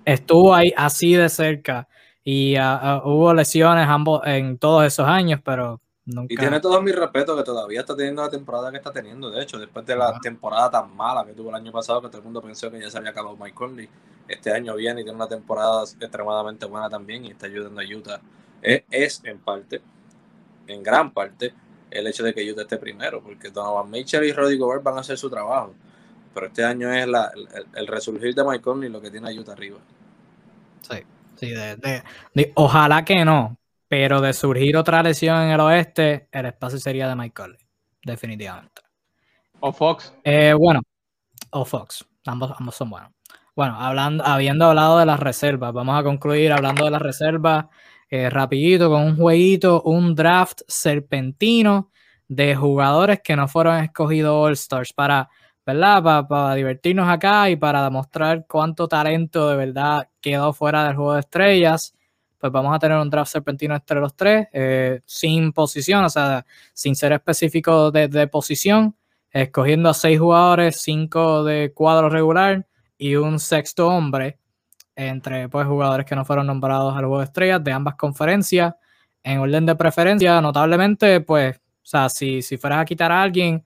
estuvo ahí así de cerca y ah, ah, hubo lesiones ambos en todos esos años, pero y tiene todo mi respeto que todavía está teniendo la temporada que está teniendo. De hecho, después de la temporada tan mala que tuvo el año pasado, que todo el mundo pensó que ya se había acabado Mike Conley, este año viene y tiene una temporada extremadamente buena también y está ayudando a Utah. Es, en parte, en gran parte, el hecho de que Utah esté primero, porque Donovan Mitchell y Roddy Gobert van a hacer su trabajo. Pero este año es la, el, resurgir de Mike Conley lo que tiene a Utah arriba. Sí, sí, ojalá que no, pero de surgir otra lesión en el oeste, el espacio sería de Michael, definitivamente. O Fox. Eh, bueno, o Fox. Ambos, ambos son buenos. Bueno, hablando, habiendo hablado de las reservas, vamos a concluir hablando de las reservas eh, rapidito con un jueguito, un draft serpentino de jugadores que no fueron escogidos All Stars para, ¿verdad? para divertirnos acá y para demostrar cuánto talento de verdad quedó fuera del juego de estrellas pues vamos a tener un draft serpentino entre los tres, eh, sin posición, o sea, sin ser específico de, posición, escogiendo a seis jugadores, cinco de cuadro regular y un sexto hombre, entre pues, jugadores que no fueron nombrados al juego de estrellas de ambas conferencias. En orden de preferencia, notablemente, pues, o sea, si, si fueras a quitar a alguien,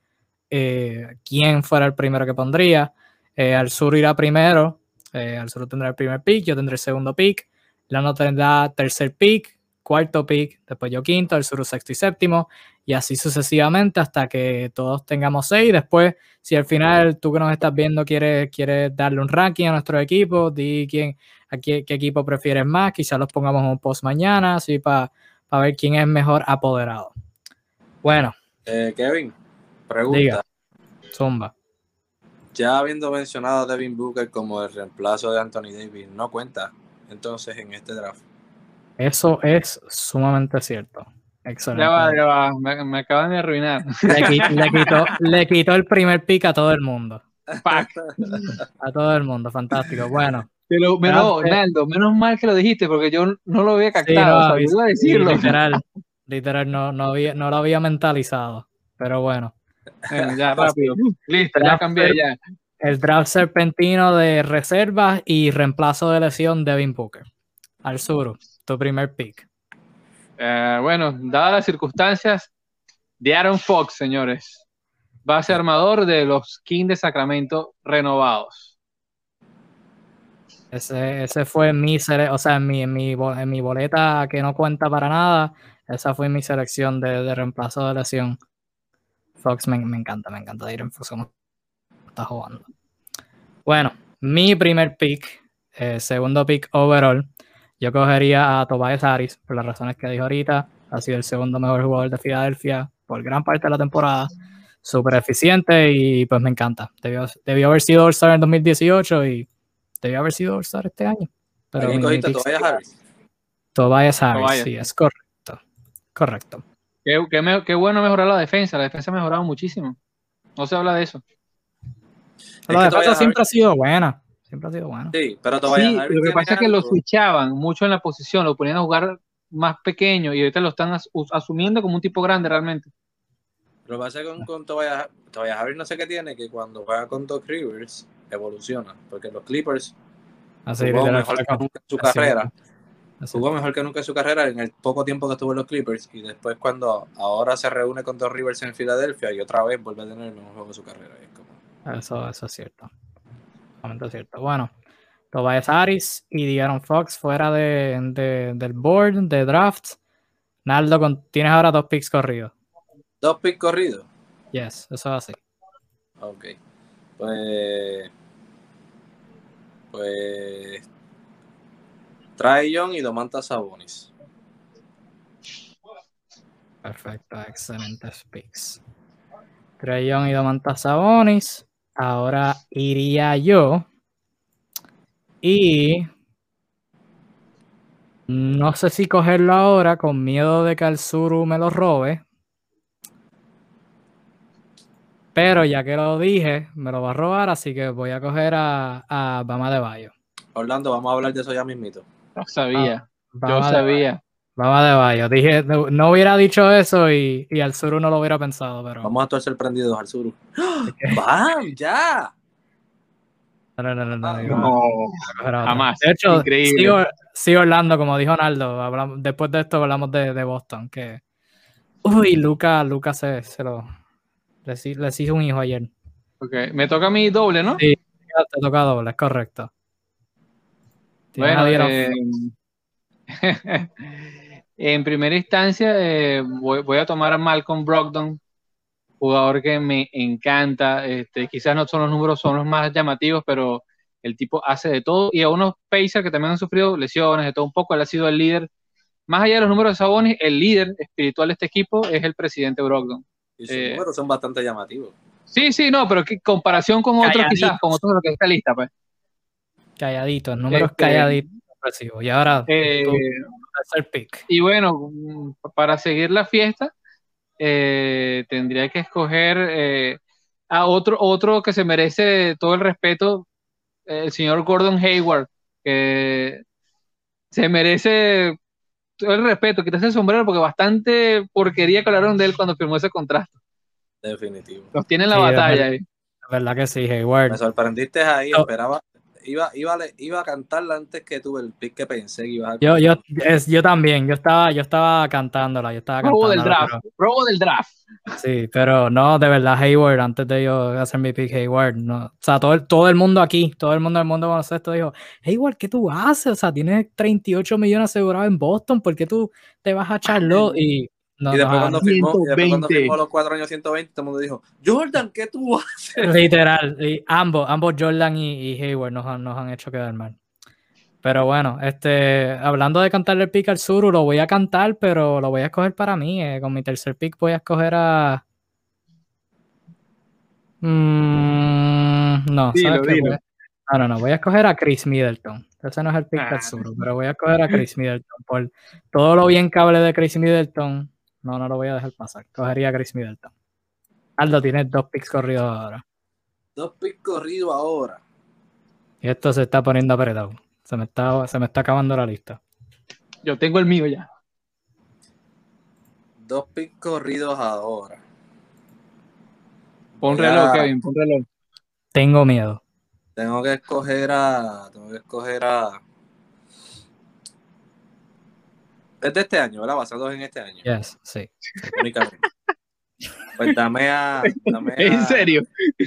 eh, ¿quién fuera el primero que pondría? Eh, al sur irá primero, al sur tendrá el primer pick, yo tendré el segundo pick. Lano tendrá tercer pick, cuarto pick, después yo quinto, el sur sexto y séptimo, y así sucesivamente hasta que todos tengamos seis. Después, si al final tú que nos estás viendo quieres, quieres darle un ranking a nuestro equipo, di quién, a qué, equipo prefieres más, quizás los pongamos en un post mañana, así para ver quién es mejor apoderado. Bueno. Eh, Kevin, pregunta. zumba. Ya habiendo mencionado a Devin Booker como el reemplazo de Anthony Davis, ¿no cuenta entonces en este draft. Eso es sumamente cierto. Excelente. Ya va, ya va. Me, me acaban de arruinar. Le, qui- le quitó, le quitó el primer pick a todo el mundo. Pac. A todo el mundo, fantástico. Bueno, Pero. Naldo, menos mal que lo dijiste porque yo no lo había sí, captado. no, o sea, yo iba a sí, decirlo. literal, literal, no, no, había, no lo había mentalizado. Pero bueno, Bueno, ya, rápido. Listo, ya cambié ya. El draft serpentino de reservas y reemplazo de lesión Devin Booker. Al sur, tu primer pick. Eh, bueno, dadas las circunstancias, de Aaron Fox, señores. Base armador de los Kings de Sacramento renovados. Ese, ese fue mi sele- o sea, en mi, en, mi, en mi boleta que no cuenta para nada, esa fue mi selección de, de reemplazo de lesión. Fox me, me encanta, me encanta Darren Fox como está jugando. Bueno, mi primer pick, eh, segundo pick overall, yo cogería a Tobias Harris, por las razones que dijo ahorita, ha sido el segundo mejor jugador de Filadelfia por gran parte de la temporada, súper eficiente y pues me encanta. Debió, debió haber sido All-Star en 2018 y debió haber sido All-Star este año. Pero cogiste Tobias Harris. Tobias Harris, Tobias. sí, es correcto. Correcto. Qué, qué me- qué bueno mejorar la defensa. La defensa ha mejorado muchísimo. No se habla de eso. Es La que defensa siempre ha sido buena. Siempre ha sido buena. Sí, pero Tobias Sí, lo que pasa es que lo switchaban mucho en la posición, lo ponían a jugar más pequeño y ahorita lo están as- asumiendo como un tipo grande realmente. Lo que pasa con, con Tobias, Tobias Harris no sé qué tiene, que cuando juega con Doc Rivers evoluciona, porque los Clippers Así, jugó mejor que nunca en su así, carrera, así. jugó mejor que nunca en su carrera en el poco tiempo que estuvo en los Clippers y después cuando ahora se reúne con Doc Rivers en Filadelfia y otra vez vuelve a tener el mejor juego de su carrera. Y es como, Eso, eso es cierto. Realmente es cierto. Bueno, Tobias Harris y De'Aaron Fox fuera de, de- del board, de draft. Naldo, con- tienes ahora dos picks corridos. Dos picks corridos. Yes, eso es así. Ok. Pues. Pues. Trae Young y Domantas Sabonis. Perfecto, excelentes picks. Trae Young y Domantas Sabonis. Ahora iría yo. Y. No sé si cogerlo ahora con miedo de que el Suru me lo robe. Pero ya que lo dije, me lo va a robar, así que voy a coger a, a Bama de Bayo. Orlando, vamos a hablar de eso ya mismito. Yo sabía, yo Bama de sabía. Bama de Bayo. Dije, no, no hubiera dicho eso y, y al Suru no lo hubiera pensado, pero. Vamos a estar sorprendidos al sur. ¡Bam! ¡Ya! No, no, no, no, Ah, No, jamás. De hecho, Increíble. sigo, sigo Orlando, como dijo Naldo. hablamos- después de esto hablamos de, de Boston. Que. Uy, Luca, Luca se, se lo. Les, les hizo un hijo ayer. Ok, Me toca a mí doble, ¿no? Sí. Te toca doble, es correcto. Bueno, eh, en primera instancia eh, voy, voy a tomar a Malcolm Brogdon, jugador que me encanta. Este, quizás no son los números, son los más llamativos, pero el tipo hace de todo. Y a unos Pacers que también han sufrido lesiones, de todo un poco, él ha sido el líder. Más allá de los números de Sabonis, el líder espiritual de este equipo es el presidente Brogdon. Y sus Eh. números son bastante llamativos. Sí, sí, no, pero que comparación con otros, quizás, con otros de los que está lista, pues. Calladitos, números Este, calladitos. Y ahora, Eh, tercer pick. Y bueno, para seguir la fiesta, eh, tendría que escoger eh, a otro, otro que se merece todo el respeto, el señor Gordon Hayward, que se merece todo el respeto, quitarse el sombrero porque bastante porquería que hablaron de él cuando firmó ese contrato. Definitivo. Los tiene en la Sí, batalla. verdad. ahí. La verdad que sí, Hayward. Me sorprendiste ahí, No. esperaba. Iba, iba, iba a cantarla antes que tuve el pick que pensé que ibas a Yo, yo, es, yo también, yo estaba, yo estaba cantándola, yo estaba Robo del draft, robo del draft. pero- sí, pero no, de verdad, Hayward, antes de yo hacer mi pick, Hayward, no, o sea, todo el, todo el mundo aquí, todo el mundo del mundo baloncesto dijo, Hayward, ¿qué tú haces? O sea, tienes 38 millones asegurados en Boston, ¿por qué tú te vas a Charlotte? Y, no, y después, no, cuando firmó, y después cuando 120. firmó los cuatro años 120, todo el mundo dijo, Jordan, ¿qué tú haces? Literal, y ambos, ambos Jordan y, y Hayward nos han, nos han hecho quedar mal. Pero bueno, este, hablando de cantarle el pick al Suru, lo voy a cantar, pero lo voy a escoger para mí. eh, Con mi tercer pick voy a escoger a. Mm, no, Dilo, ¿sabes dilo. Voy a- No, no, no, voy a escoger a Chris Middleton. Ese no es el pick Ah. del Suru, pero voy a escoger a Chris Middleton por todo lo bien que hable de Chris Middleton. No, no lo voy a dejar pasar. Cogería a Chris Middleton. Aldo tiene dos picks corridos ahora. Dos picks corridos ahora. Y esto se está poniendo apretado. Se me está, se me está acabando la lista. Yo tengo el mío ya. Dos picks corridos ahora. Pon Ya. reloj, Kevin, pon reloj. Tengo miedo. Tengo que escoger a. Tengo que escoger a. Es de este año, ¿verdad? Basados en este año. Yes, sí. Únicamente. Pues dame a. Dame a ¿En serio?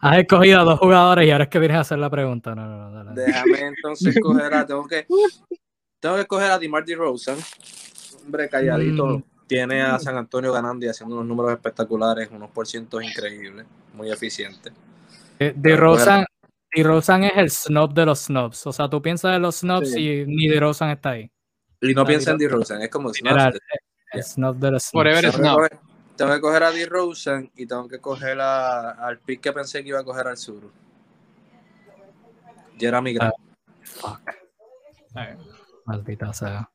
Has escogido a dos jugadores y ahora es que vienes a hacer la pregunta. No, no, no, dale. Déjame entonces escoger a. Tengo que. Tengo que escoger a DeMar DeRozan. Hombre calladito. Mm. Tiene a San Antonio ganando y haciendo unos números espectaculares, unos por cientos increíbles, muy eficientes. Eh, DeRozan, DeRozan es el snob de los snobs. O sea, tú piensas en los snobs Sí. y ni DeRozan está ahí. Y no Ah, piensa en. DeRozan, es como. Literal, el snob de los snobs. Forever Tengo que, Snob. coger, tengo que coger a DeRozan y tengo que coger a- al pick que pensé que iba a coger al sur. Jeremy Grant. Fuck. Maldita sea.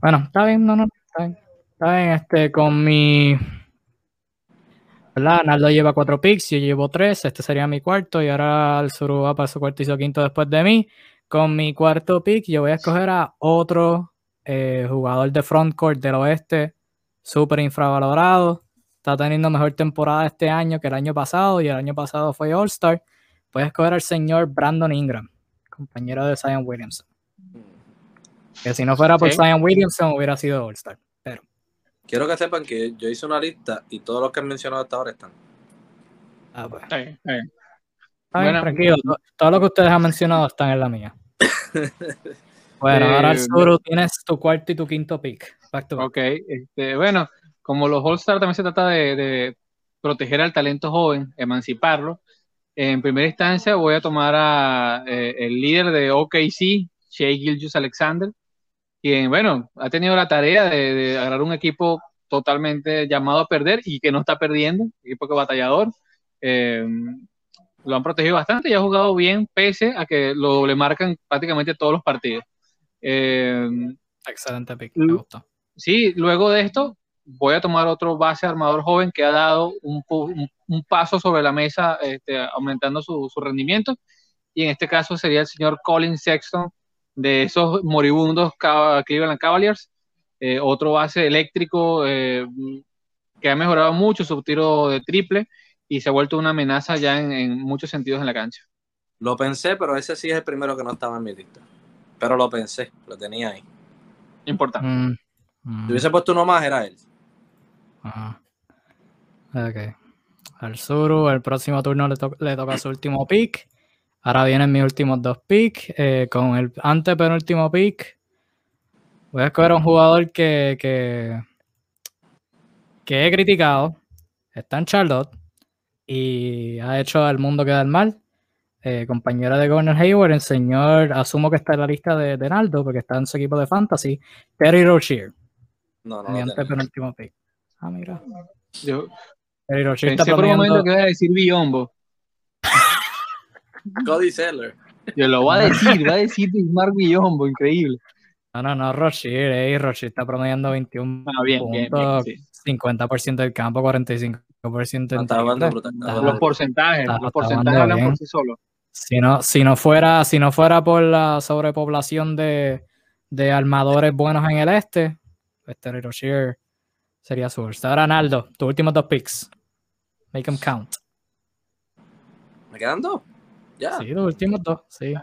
Bueno, está bien, no, no, está bien. Está bien, este, con mi. ¿Verdad? Naldo lleva cuatro picks, yo llevo tres, este sería mi cuarto, y ahora el Suru va para su cuarto y su quinto después de mí. Con mi cuarto pick, yo voy a escoger a otro eh, jugador de frontcourt del oeste, súper infravalorado. Está teniendo mejor temporada este año que el año pasado, y el año pasado fue All-Star. Voy a escoger al señor Brandon Ingram, compañero de Zion Williamson. Que si no fuera por Sí. Zion Williamson hubiera sido All-Star. Pero, Quiero que sepan que yo hice una lista y todos los que han mencionado hasta ahora están. ah, pues, Está bien, está bien. está bien, Bueno. tranquilo. to- Todo lo que ustedes han mencionado están en la mía. Bueno, ahora Eh, Suru tienes tu cuarto y tu quinto pick. Back to back. Ok, este, bueno, como los All-Star también se trata de, de proteger al talento joven, emanciparlo. En primera instancia voy a tomar a eh, el líder de OKC, Shea Gilgeous Alexander, quien, bueno, ha tenido la tarea de, de agarrar un equipo totalmente llamado a perder y que no está perdiendo, equipo que batallador. Eh, lo han protegido bastante y ha jugado bien, pese a que lo le marcan prácticamente todos los partidos. Eh, Excelente pick, me gustó. Sí, luego de esto voy a tomar otro base armador joven que ha dado un, un- un paso sobre la mesa, este, aumentando su, su rendimiento. Y en este caso sería el señor Colin Sexton de esos moribundos Cleveland Cavaliers. Eh, otro base eléctrico eh, que ha mejorado mucho su tiro de triple y se ha vuelto una amenaza ya en, en muchos sentidos en la cancha. Lo pensé, pero ese sí es el primero que no estaba en mi lista. Pero lo pensé, lo tenía ahí. Importante. Mm, mm, Si hubiese puesto uno más, era él. ajá. Ok. Al Suru, el próximo turno le, to- le toca su último pick. Ahora vienen mis últimos dos picks. eh, con el antepenúltimo pick, voy a escoger a un jugador que, que, que he criticado. Está en Charlotte y ha hecho al mundo quedar mal. Eh, compañero de Gordon Hayward, el señor, asumo que está en la lista de, de Naldo porque está en su equipo de fantasy. Terry Rozier, No, no tenía. antepenúltimo pick. Ah, mira. Yo Terry Rozier está por un momento que iba a decir Biombo. Cody Seller. Yo lo voy a decir, va a decir Mark Biombo, increíble. No, no, no, Rozier, eh, Rozier está promediando 21 Ah, bien, bien, bien, puntos, sí. 50% del campo, 45% en Está Los porcentajes, Está- los está porcentajes hablan bien. por sí solos. Si no, si no fuera, si no fuera por la sobrepoblación de, de armadores buenos en el este, pues Terry Rozier sería su Ahora, Naldo, tus últimos dos picks. Make them count. ¿Me quedan dos? Ya. Sí, los últimos dos, sí.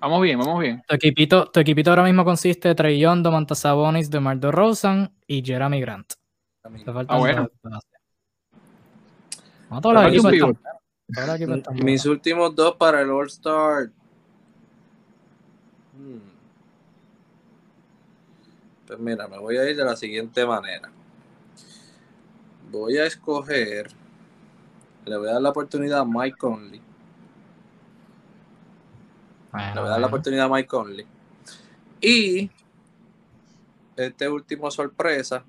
Vamos bien, vamos bien. Tu equipito, tu equipito ahora mismo consiste de Trey Young, Domantas Sabonis, DeMar DeRozan y Jeremy Grant. Te faltan Ah, bueno. dos-. No, todos los equipos están están Mis buenos. últimos dos para el All-Star. Hmm. Pues mira, me voy a ir de la siguiente manera. Voy a escoger. Le voy a dar la oportunidad a Mike Conley. Bueno, Le voy a dar la oportunidad a Mike Conley. Y este último sorpresa,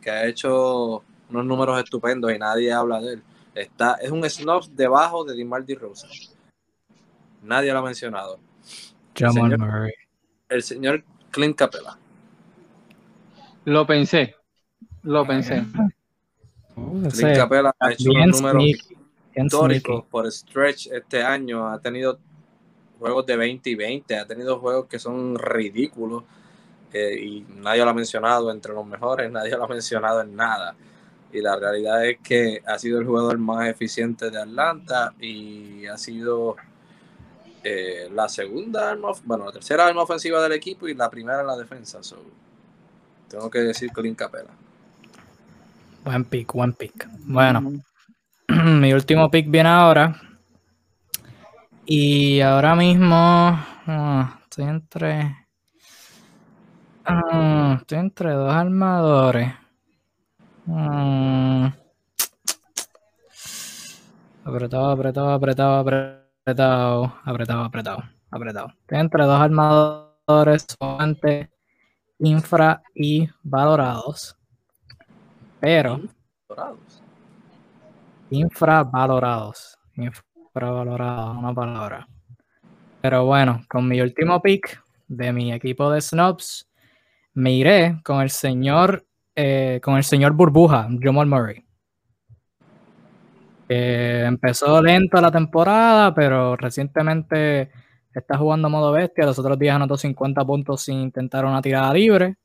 que ha hecho unos números estupendos y nadie habla de él. Está, es un snob debajo de DeMar DeRozan. Nadie lo ha mencionado. Jamal señor. Murray. el señor Clint Capela. Lo pensé. Lo pensé. Clint Capela ha hecho unos números históricos por stretch este año. Ha tenido juegos de 20 y 20. Ha tenido juegos que son ridículos. Eh, y nadie lo ha mencionado entre los mejores. Nadie lo ha mencionado en nada. Y la realidad es que ha sido el jugador más eficiente de Atlanta y ha sido eh, la segunda arma, bueno, la tercera arma ofensiva del equipo y la primera en la defensa. tengo que decir Clint Capela. Buen pick, buen pick. Bueno, mi último pick viene ahora. Y ahora mismo ah, estoy entre. Ah, estoy entre dos armadores. Mm. Apretado, apretado, apretado, apretado, apretado, apretado, apretado. Estoy entre dos armadores solamente infra y valorados. Pero. Infravalorados. Infravalorados, una palabra. Pero bueno, con mi último pick de mi equipo de snobs, me iré con el señor eh, con el señor Burbuja, Jamal Murray. empezó lento la temporada, pero recientemente está jugando modo bestia. Los otros días anotó 50 puntos sin intentar una tirada libre,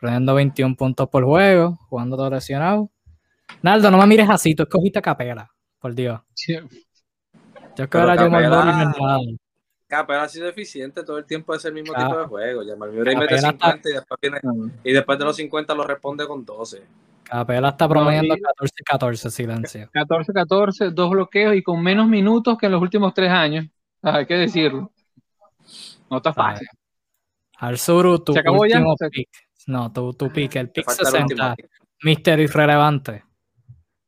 prendiendo 21 puntos por juego, jugando todo lesionado. Naldo, no me mires así, tú escogiste Capela, por Dios. Yo creo que era Jamal Murray Capela ha sido eficiente todo el tiempo es el mismo tipo de juego. Jamal Murray mete 50 y después, viene, y después de los 50 lo responde con 12. Capela está promediando 14-14, silencio. 14-14, dos bloqueos y con menos minutos que en los últimos tres años. Hay que decirlo. No está fácil. Al sur, tu último pick. No, tu, tu pick, el pick 60. Mister irrelevante.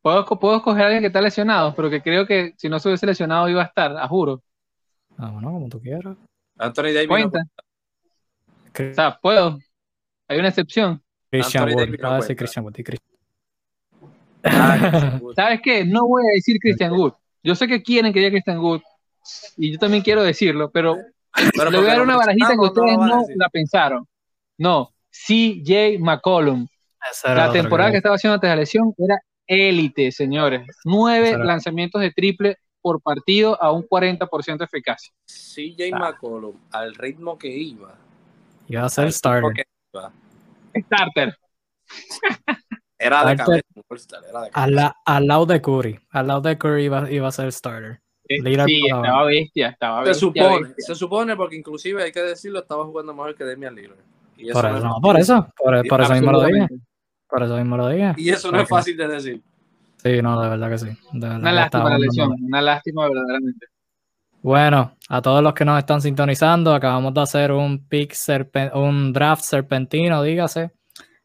Puedo, puedo escoger a alguien que está lesionado, pero que creo que si no se hubiese lesionado iba a estar, a juro. Ah, bueno, como tú quieras. Anthony Davis. Cuenta. O sea, puedo. Hay una excepción. Christian Wood. a decir Christian Wood. Ah, ¿Sabes qué? No voy a decir Christian Wood. Yo sé que quieren que diga Christian Wood. Y yo también quiero decirlo, pero, le voy a dar una barajita que ustedes no, la pensaron. No, CJ McCollum. La temporada que estaba haciendo antes de la lesión era élite, señores. Nueve lanzamientos de triple por partido a un 40% de eficacia. CJ McCollum, al ritmo que iba. Iba a ser starter. Starter. Era de cabeza. Al, lado de Curry. Al lado de Curry iba, iba a ser starter. Eh, sí, estaba bestia, estaba bestia. Se supone, se supone, porque inclusive hay que decirlo, estaba jugando mejor que Demian Lillard. Y eso por, eso, no, por eso, por, por eso mismo lo dije. Por eso mismo lo dije. Y eso no es fácil de decir. Sí, no, de verdad que sí. una lástima la lesión, una lástima verdaderamente. Bueno, a todos los que nos están sintonizando, acabamos de hacer un pick un draft serpentino, dígase,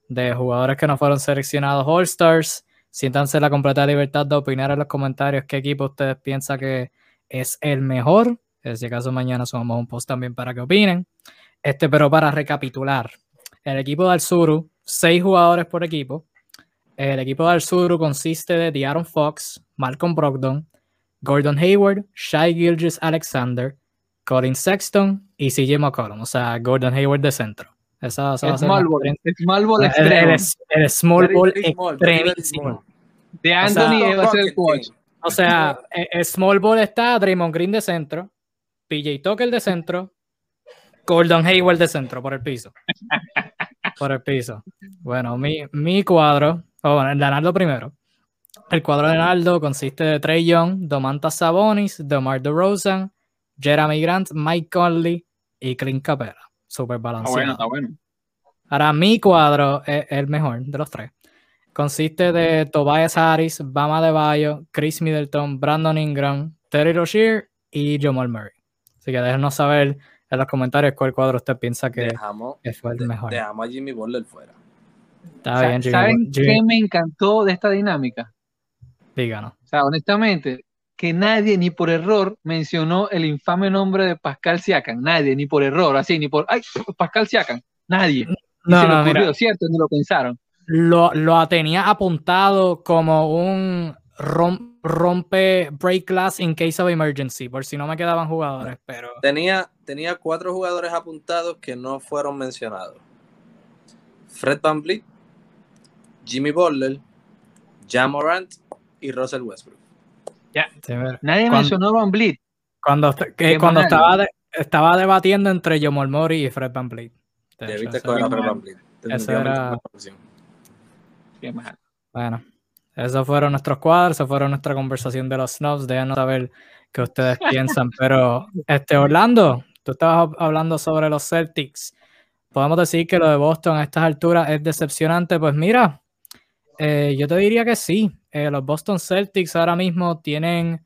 de jugadores que no fueron seleccionados All Stars. Siéntanse la completa libertad de opinar en los comentarios qué equipo ustedes piensan que es el mejor. En si acaso mañana sumamos un post también para que opinen. Este, pero para recapitular, el equipo del Suru, seis jugadores por equipo. El equipo del sur consiste de De'Aaron Fox, Malcolm Brogdon, Gordon Hayward, Shai Gilgis Alexander, Colin Sexton y CJ McCollum. O sea, Gordon Hayward de centro. Esa, esa small, ball, small ball extremo. El, el, small ball extremísimo. De Anthony o sea, va a ser el coach. O sea, el small ball está Draymond Green de centro, PJ Tucker de centro, Gordon Hayward de centro por el piso. por el piso. Bueno, mi, mi cuadro Oh, bueno, el de Arnaldo primero. El cuadro de Arnaldo consiste de Trey Young, Domantas Sabonis, DeMar DeRozan, Jeremy Grant, Mike Conley y Clint Capela. Súper balanceado. Está bueno, está bueno. Ahora, mi cuadro es el mejor de los tres. Consiste de Tobias Harris, Bama de Bayo, Chris Middleton, Brandon Ingram, Terry Rozier y Jamal Murray. Así que déjenos saber en los comentarios cuál cuadro usted piensa que, fue el mejor. Dejamos a Jimmy Butler fuera. ¿Saben qué me encantó de esta dinámica? Díganos. O sea, honestamente, que nadie ni por error mencionó el infame nombre de Pascal Siakam. Nadie, ni por error, así, ni por. ¡Ay! Pascal Siakam. Nadie. No, se no, ocurrió, ¿cierto? Ni lo pensaron. Lo, lo tenía apuntado como un rompe break glass in case of emergency, por si no me quedaban jugadores, pero. Tenía, tenía cuatro jugadores apuntados que no fueron mencionados. Fred Van Vliet, Jimmy Butler, Jamorant y Russell Westbrook. Ya. Nadie mencionó Van Vliet. Cuando, cuando estaba, estaba debatiendo entre Jamal Mori y Fred Van Vliet. Debiste coger a Fred Van Vliet. era... Bueno, esos fueron nuestros cuadros, esa fueron nuestra conversación de los snobs. Déjanos saber qué ustedes piensan. Pero, este, Orlando, tú estabas hablando sobre los Celtics. Podemos decir que lo de Boston a estas alturas es decepcionante. Pues mira, eh, yo te diría que sí. Eh, los Boston Celtics ahora mismo tienen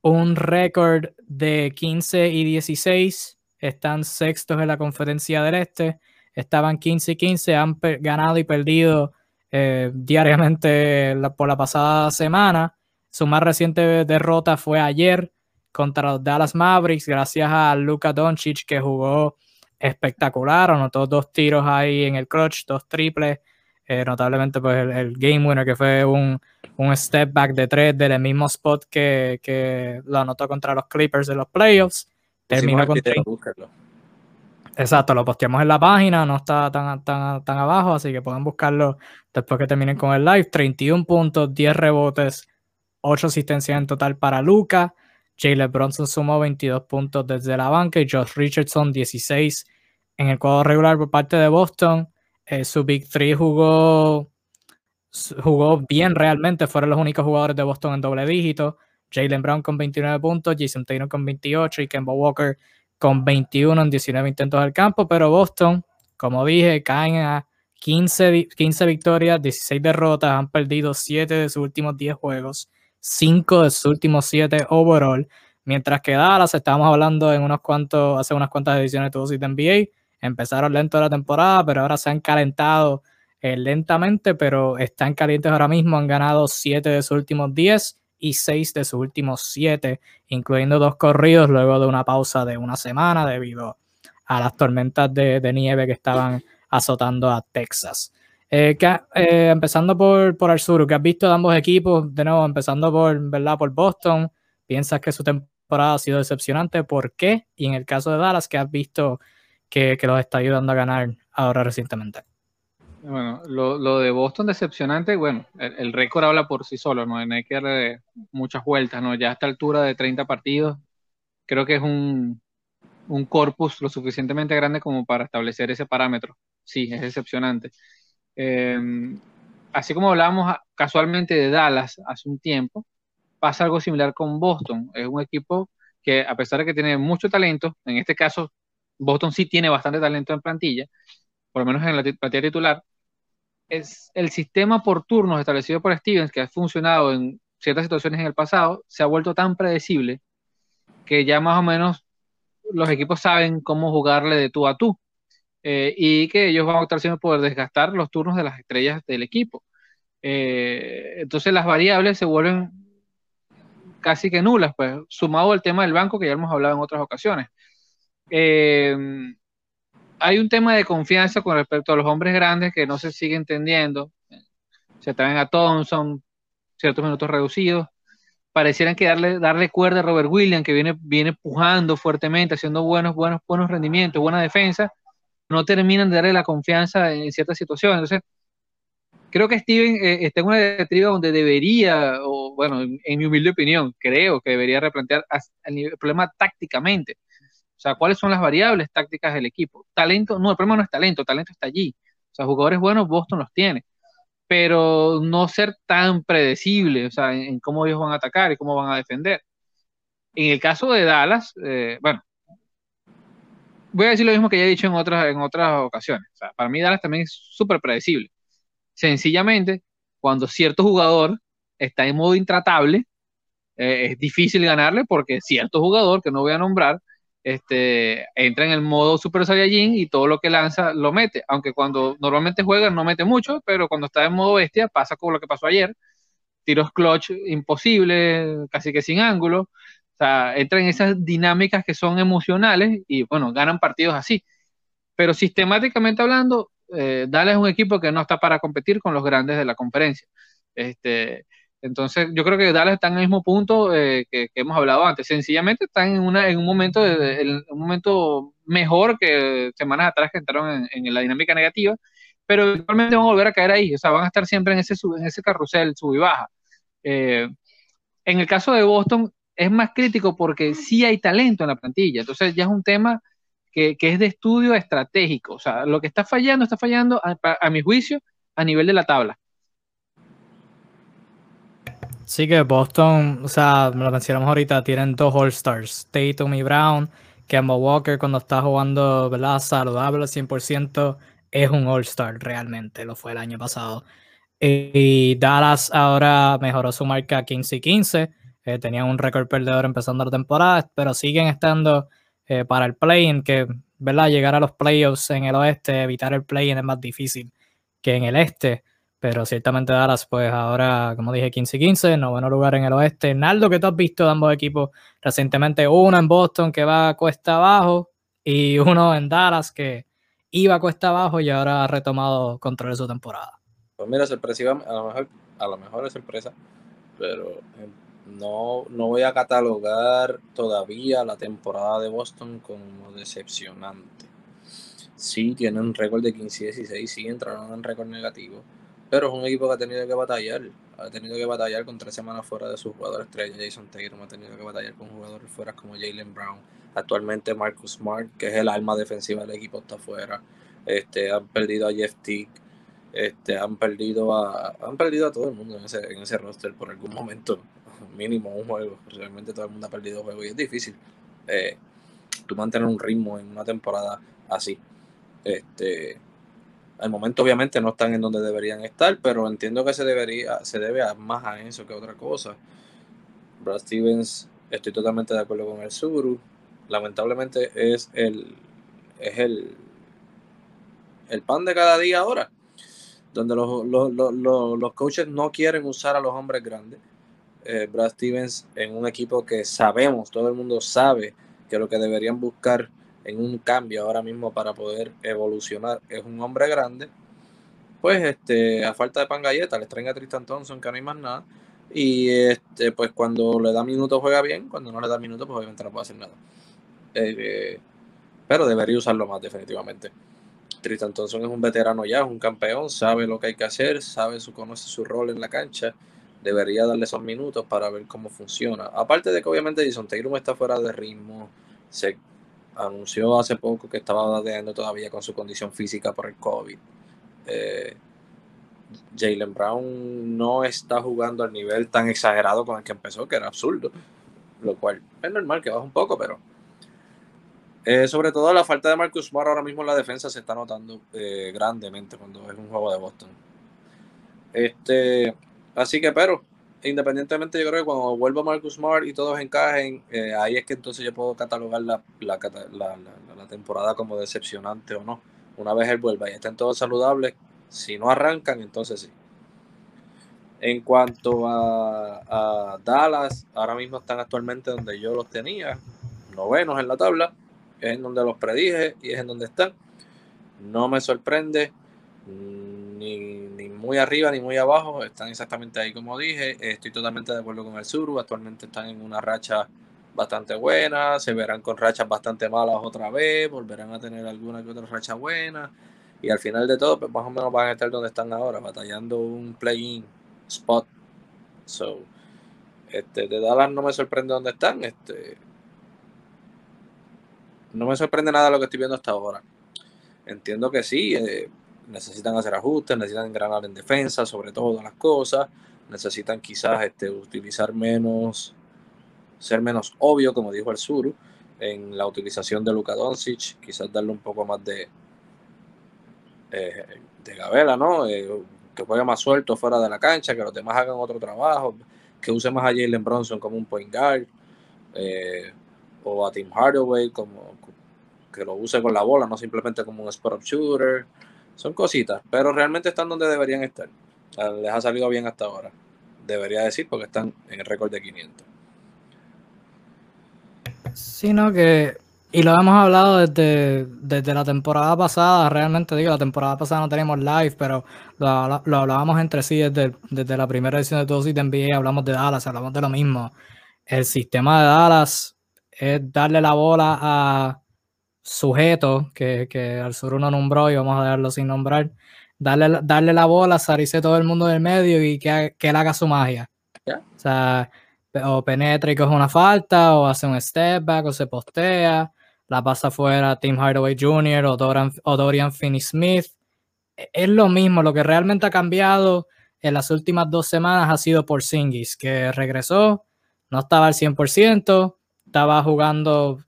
un récord de 15 y 16. Están sextos en la conferencia del Este. Estaban 15 y 15, han ganado y perdido eh, diariamente por la pasada semana. Su más reciente derrota fue ayer contra los Dallas Mavericks, gracias a Luka Doncic que jugó espectacular, anotó dos tiros ahí en el clutch, dos triples, eh, notablemente pues el, game winner que fue un, un, step back de tres del mismo spot que, que, lo anotó contra los Clippers de los playoffs. Terminó con Exacto, lo posteamos en la página, no está tan, tan, tan abajo, así que pueden buscarlo después que terminen con el live. 31 puntos, 10 rebotes, 8 asistencias en total para Luca. Jalen Bronson sumó 22 puntos desde la banca y Josh Richardson 16 en el cuadro regular por parte de Boston. Eh, su Big Three jugó, jugó bien realmente, fueron los únicos jugadores de Boston en doble dígito. Jalen Brown con 29 puntos, Jason Taylor con 28 y Kemba Walker con 21 en 19 intentos al campo, pero Boston, como dije, caen a 15, 15 victorias, 16 derrotas, han perdido 7 de sus últimos 10 juegos, 5 de sus últimos 7 overall, mientras que Dallas, estábamos hablando en unos cuantos, hace unas cuantas ediciones de de NBA, empezaron lento la temporada, pero ahora se han calentado eh, lentamente, pero están calientes ahora mismo, han ganado 7 de sus últimos 10 y seis de sus últimos siete, incluyendo dos corridos luego de una pausa de una semana debido a las tormentas de, nieve que estaban azotando a Texas. Eh, eh, empezando por, por el sur, ¿qué has visto de ambos equipos? De nuevo, empezando por, ¿verdad? por Boston, ¿piensas que su temporada ha sido decepcionante? ¿Por qué? Y en el caso de Dallas, ¿qué has visto que, que los está ayudando a ganar ahora recientemente? Bueno, lo, de Boston decepcionante, bueno, el, récord habla por sí solo, ¿no? hay que darle muchas vueltas, ¿no? Ya a esta altura de 30 partidos, creo que es un, corpus lo suficientemente grande como para establecer ese parámetro. Sí, es decepcionante. Em, así como hablábamos casualmente de Dallas hace un tiempo, pasa algo similar con Boston. Es un equipo que a pesar de que tiene mucho talento, en este caso Boston sí tiene bastante talento en plantilla, por lo menos en la plantilla titular, es el sistema por turnos establecido por Stevens, que ha funcionado en ciertas situaciones en el pasado, se ha vuelto tan predecible que ya más o menos los equipos saben cómo jugarle de tú a tú eh, y que ellos van a optar siempre por desgastar los turnos de las estrellas del equipo. Eh, entonces las variables se vuelven casi que nulas, pues sumado al tema del banco que ya hemos hablado en otras ocasiones. Eh, hay un tema de confianza con respecto a los hombres grandes que no se sigue entendiendo. Se traen a Thompson, ciertos minutos reducidos. Parecieran que darle, darle cuerda a Robert Williams, que viene, viene pujando fuertemente, haciendo buenos, buenos, buenos rendimientos, buena defensa, no terminan de darle la confianza en ciertas situaciones. Entonces, creo que Steven eh, está en una diatriba donde debería, o bueno, en, mi humilde opinión, creo que debería replantear el problema tácticamente o sea, ¿cuáles son las variables tácticas del equipo? Talento, no, el problema no es talento, talento está allí. O sea, jugadores buenos Boston los tiene. Pero no ser tan predecible, o sea, en, cómo ellos van a atacar y cómo van a defender. En el caso de Dallas, eh, bueno, voy a decir lo mismo que ya he dicho en otras, en otras ocasiones. O sea, para mí Dallas también es súper predecible. Sencillamente, cuando cierto jugador está en modo intratable, eh, es difícil ganarle porque cierto jugador, que no voy a nombrar, este, entra en el modo Super Saiyajin y todo lo que lanza lo mete. Aunque cuando normalmente juega no mete mucho, pero cuando está en modo bestia pasa como lo que pasó ayer. Tiros clutch imposible, casi que sin ángulo. O sea, entra en esas dinámicas que son emocionales y bueno, ganan partidos así. Pero sistemáticamente hablando, eh, Dallas es un equipo que no está para competir con los grandes de la conferencia. Este, Entonces, yo creo que Dallas está en el mismo punto eh, que, hemos hablado antes. Sencillamente están en, una, en un momento un momento mejor que semanas atrás que entraron en, la dinámica negativa, pero eventualmente van a volver a caer ahí. O sea, van a estar siempre en ese, en ese carrusel, sub y baja. Eh, en el caso de Boston es más crítico porque sí hay talento en la plantilla. Entonces ya es un tema que, es de estudio estratégico. O sea, lo que está fallando, está fallando, a mi juicio, a nivel de la tabla. Sí que Boston, o sea, lo mencionamos ahorita, tienen dos All-Stars, Tatum y Brown, Kemba Walker cuando está jugando, ¿verdad? Saludable al 100%, es un All-Star realmente, lo fue el año pasado. Y Dallas ahora mejoró su marca 15 y 15, eh, tenían un récord perdedor empezando la temporada, pero siguen estando eh, para el play-in, que, ¿verdad? Llegar a los playoffs en el oeste, evitar el play-in es más difícil que en el este. Pero ciertamente Dallas, pues ahora, como dije, 15 y 15, noveno lugar en el oeste. Naldo, que tú has visto de ambos equipos recientemente? Uno en Boston que va a cuesta abajo y uno en Dallas que iba a cuesta abajo y ahora ha retomado control de su temporada. Pues mira, sorpresiva, a lo mejor, a lo mejor es sorpresa, pero eh, no, no voy a catalogar todavía la temporada de Boston como decepcionante. Sí, tienen un récord de 15 y 16, sí entraron en récord negativo pero es un equipo que ha tenido que batallar. Ha tenido que batallar con tres semanas fuera de su jugador estrella, Jason Tatum. Ha tenido que batallar con jugadores fuera como Jalen Brown. Actualmente Marcus Smart, que es el alma defensiva del equipo, está fuera. Este, han perdido a Jeff Tick. Este, han perdido a han perdido a todo el mundo en ese, en ese roster por algún momento mínimo un juego realmente todo el mundo ha perdido juego y es difícil eh, tú mantener un ritmo en una temporada así este al momento obviamente no están en donde deberían estar, pero entiendo que se debería, se debe más a eso que a otra cosa. Brad Stevens, estoy totalmente de acuerdo con el Suru. Lamentablemente es el, es el, el pan de cada día ahora, donde los, los, coaches no quieren usar a los hombres grandes. Eh, Brad Stevens en un equipo que sabemos, todo el mundo sabe que lo que deberían buscar en un cambio ahora mismo para poder evolucionar. Es un hombre grande, pues este, a falta de pan galleta, les traen a Tristan Thompson, que no hay más nada. Y este, pues cuando le da minutos juega bien, cuando no le da minutos, pues obviamente no puede hacer nada. Eh, pero debería usarlo más definitivamente. Tristan Thompson es un veterano ya, es un campeón, sabe lo que hay que hacer, sabe su, conoce su rol en la cancha. Debería darle esos minutos para ver cómo funciona. Aparte de que obviamente Jason Taylor está fuera de ritmo, se anunció hace poco que estaba bateando todavía con su condición física por el COVID. Eh, Jalen Brown no está jugando al nivel tan exagerado con el que empezó, que era absurdo. Lo cual es normal que baje un poco, pero. Eh, sobre todo la falta de Marcus Smart ahora mismo en la defensa se está notando eh, grandemente cuando es un juego de Boston. Este, así que, pero independientemente, yo creo que cuando vuelva Marcus Smart y todos encajen, eh, ahí es que entonces yo puedo catalogar la, la, la, temporada como decepcionante o no. Una vez él vuelva y estén todos saludables, si no arrancan, entonces sí. En cuanto a, a, Dallas, ahora mismo están actualmente donde yo los tenía, novenos en la tabla, es en donde los predije y es en donde están. No me sorprende ni muy arriba ni muy abajo, están exactamente ahí como dije. Estoy totalmente de acuerdo con el Suru, actualmente están en una racha bastante buena, se verán con rachas bastante malas otra vez, volverán a tener alguna que otra racha buena y al final de todo, pues más o menos van a estar donde están ahora, batallando un play-in spot. So, este, de Dallas no me sorprende dónde están, este, no me sorprende nada lo que estoy viendo hasta ahora. Entiendo que sí, eh, necesitan hacer ajustes, necesitan engranar en defensa, sobre todo las cosas, necesitan quizás este, utilizar menos, ser menos obvio, como dijo el Sur, en la utilización de Luka Doncic, quizás darle un poco más de, eh, de gavela, ¿no? Eh, que juegue más suelto fuera de la cancha, que los demás hagan otro trabajo, que use más a Jalen Bronson como un point guard, eh, o a Tim Hardaway como que lo use con la bola, no simplemente como un spot up shooter. Son cositas, pero realmente están donde deberían estar. les ha salido bien hasta ahora. Debería decir porque están en el récord de 500. Sino que y lo hemos hablado desde, desde la temporada pasada, realmente digo, la temporada pasada no teníamos live, pero lo, hablábamos entre sí desde, desde la primera edición de Todos y de NBA, hablamos de Dallas, hablamos de lo mismo. El sistema de Dallas es darle la bola a sujetos que, que al sur uno nombró y vamos a dejarlo sin nombrar, darle, darle la bola, salirse todo el mundo del medio y que, que él haga su magia. O sea, o penetra y coge una falta, o hace un step back, o se postea, la pasa fuera Tim Hardaway Jr. o, o Dorian Finney-Smith. E, es lo mismo, lo que realmente ha cambiado en las últimas dos semanas ha sido por Singis, que regresó, no estaba al 100%, estaba jugando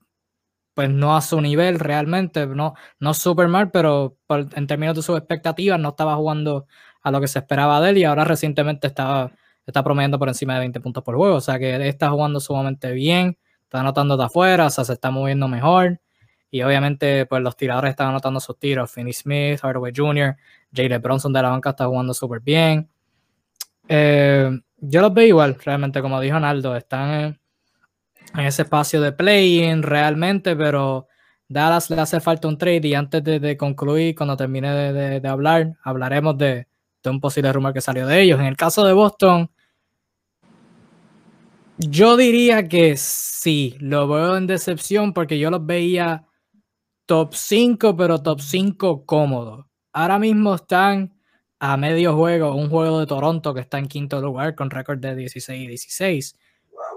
pues no a su nivel realmente, no, no super mal, pero en términos de sus expectativas no estaba jugando a lo que se esperaba de él y ahora recientemente estaba, está promediando por encima de 20 puntos por juego, o sea que él está jugando sumamente bien, está anotando de afuera, o sea, se está moviendo mejor y obviamente pues los tiradores están anotando sus tiros, Finney Smith, Hardaway Jr., Jalen Bronson de la banca está jugando súper bien. Eh, yo los veo igual, realmente, como dijo Naldo, están en, en ese espacio de play-in realmente, pero Dallas le hace falta un trade y antes de, concluir, cuando termine de, hablar, hablaremos de, un posible rumor que salió de ellos. En el caso de Boston, yo diría que sí, lo veo en decepción porque yo los veía top 5, pero top 5 cómodo. Ahora mismo están a medio juego, un juego de Toronto que está en quinto lugar con récord de 16 y 16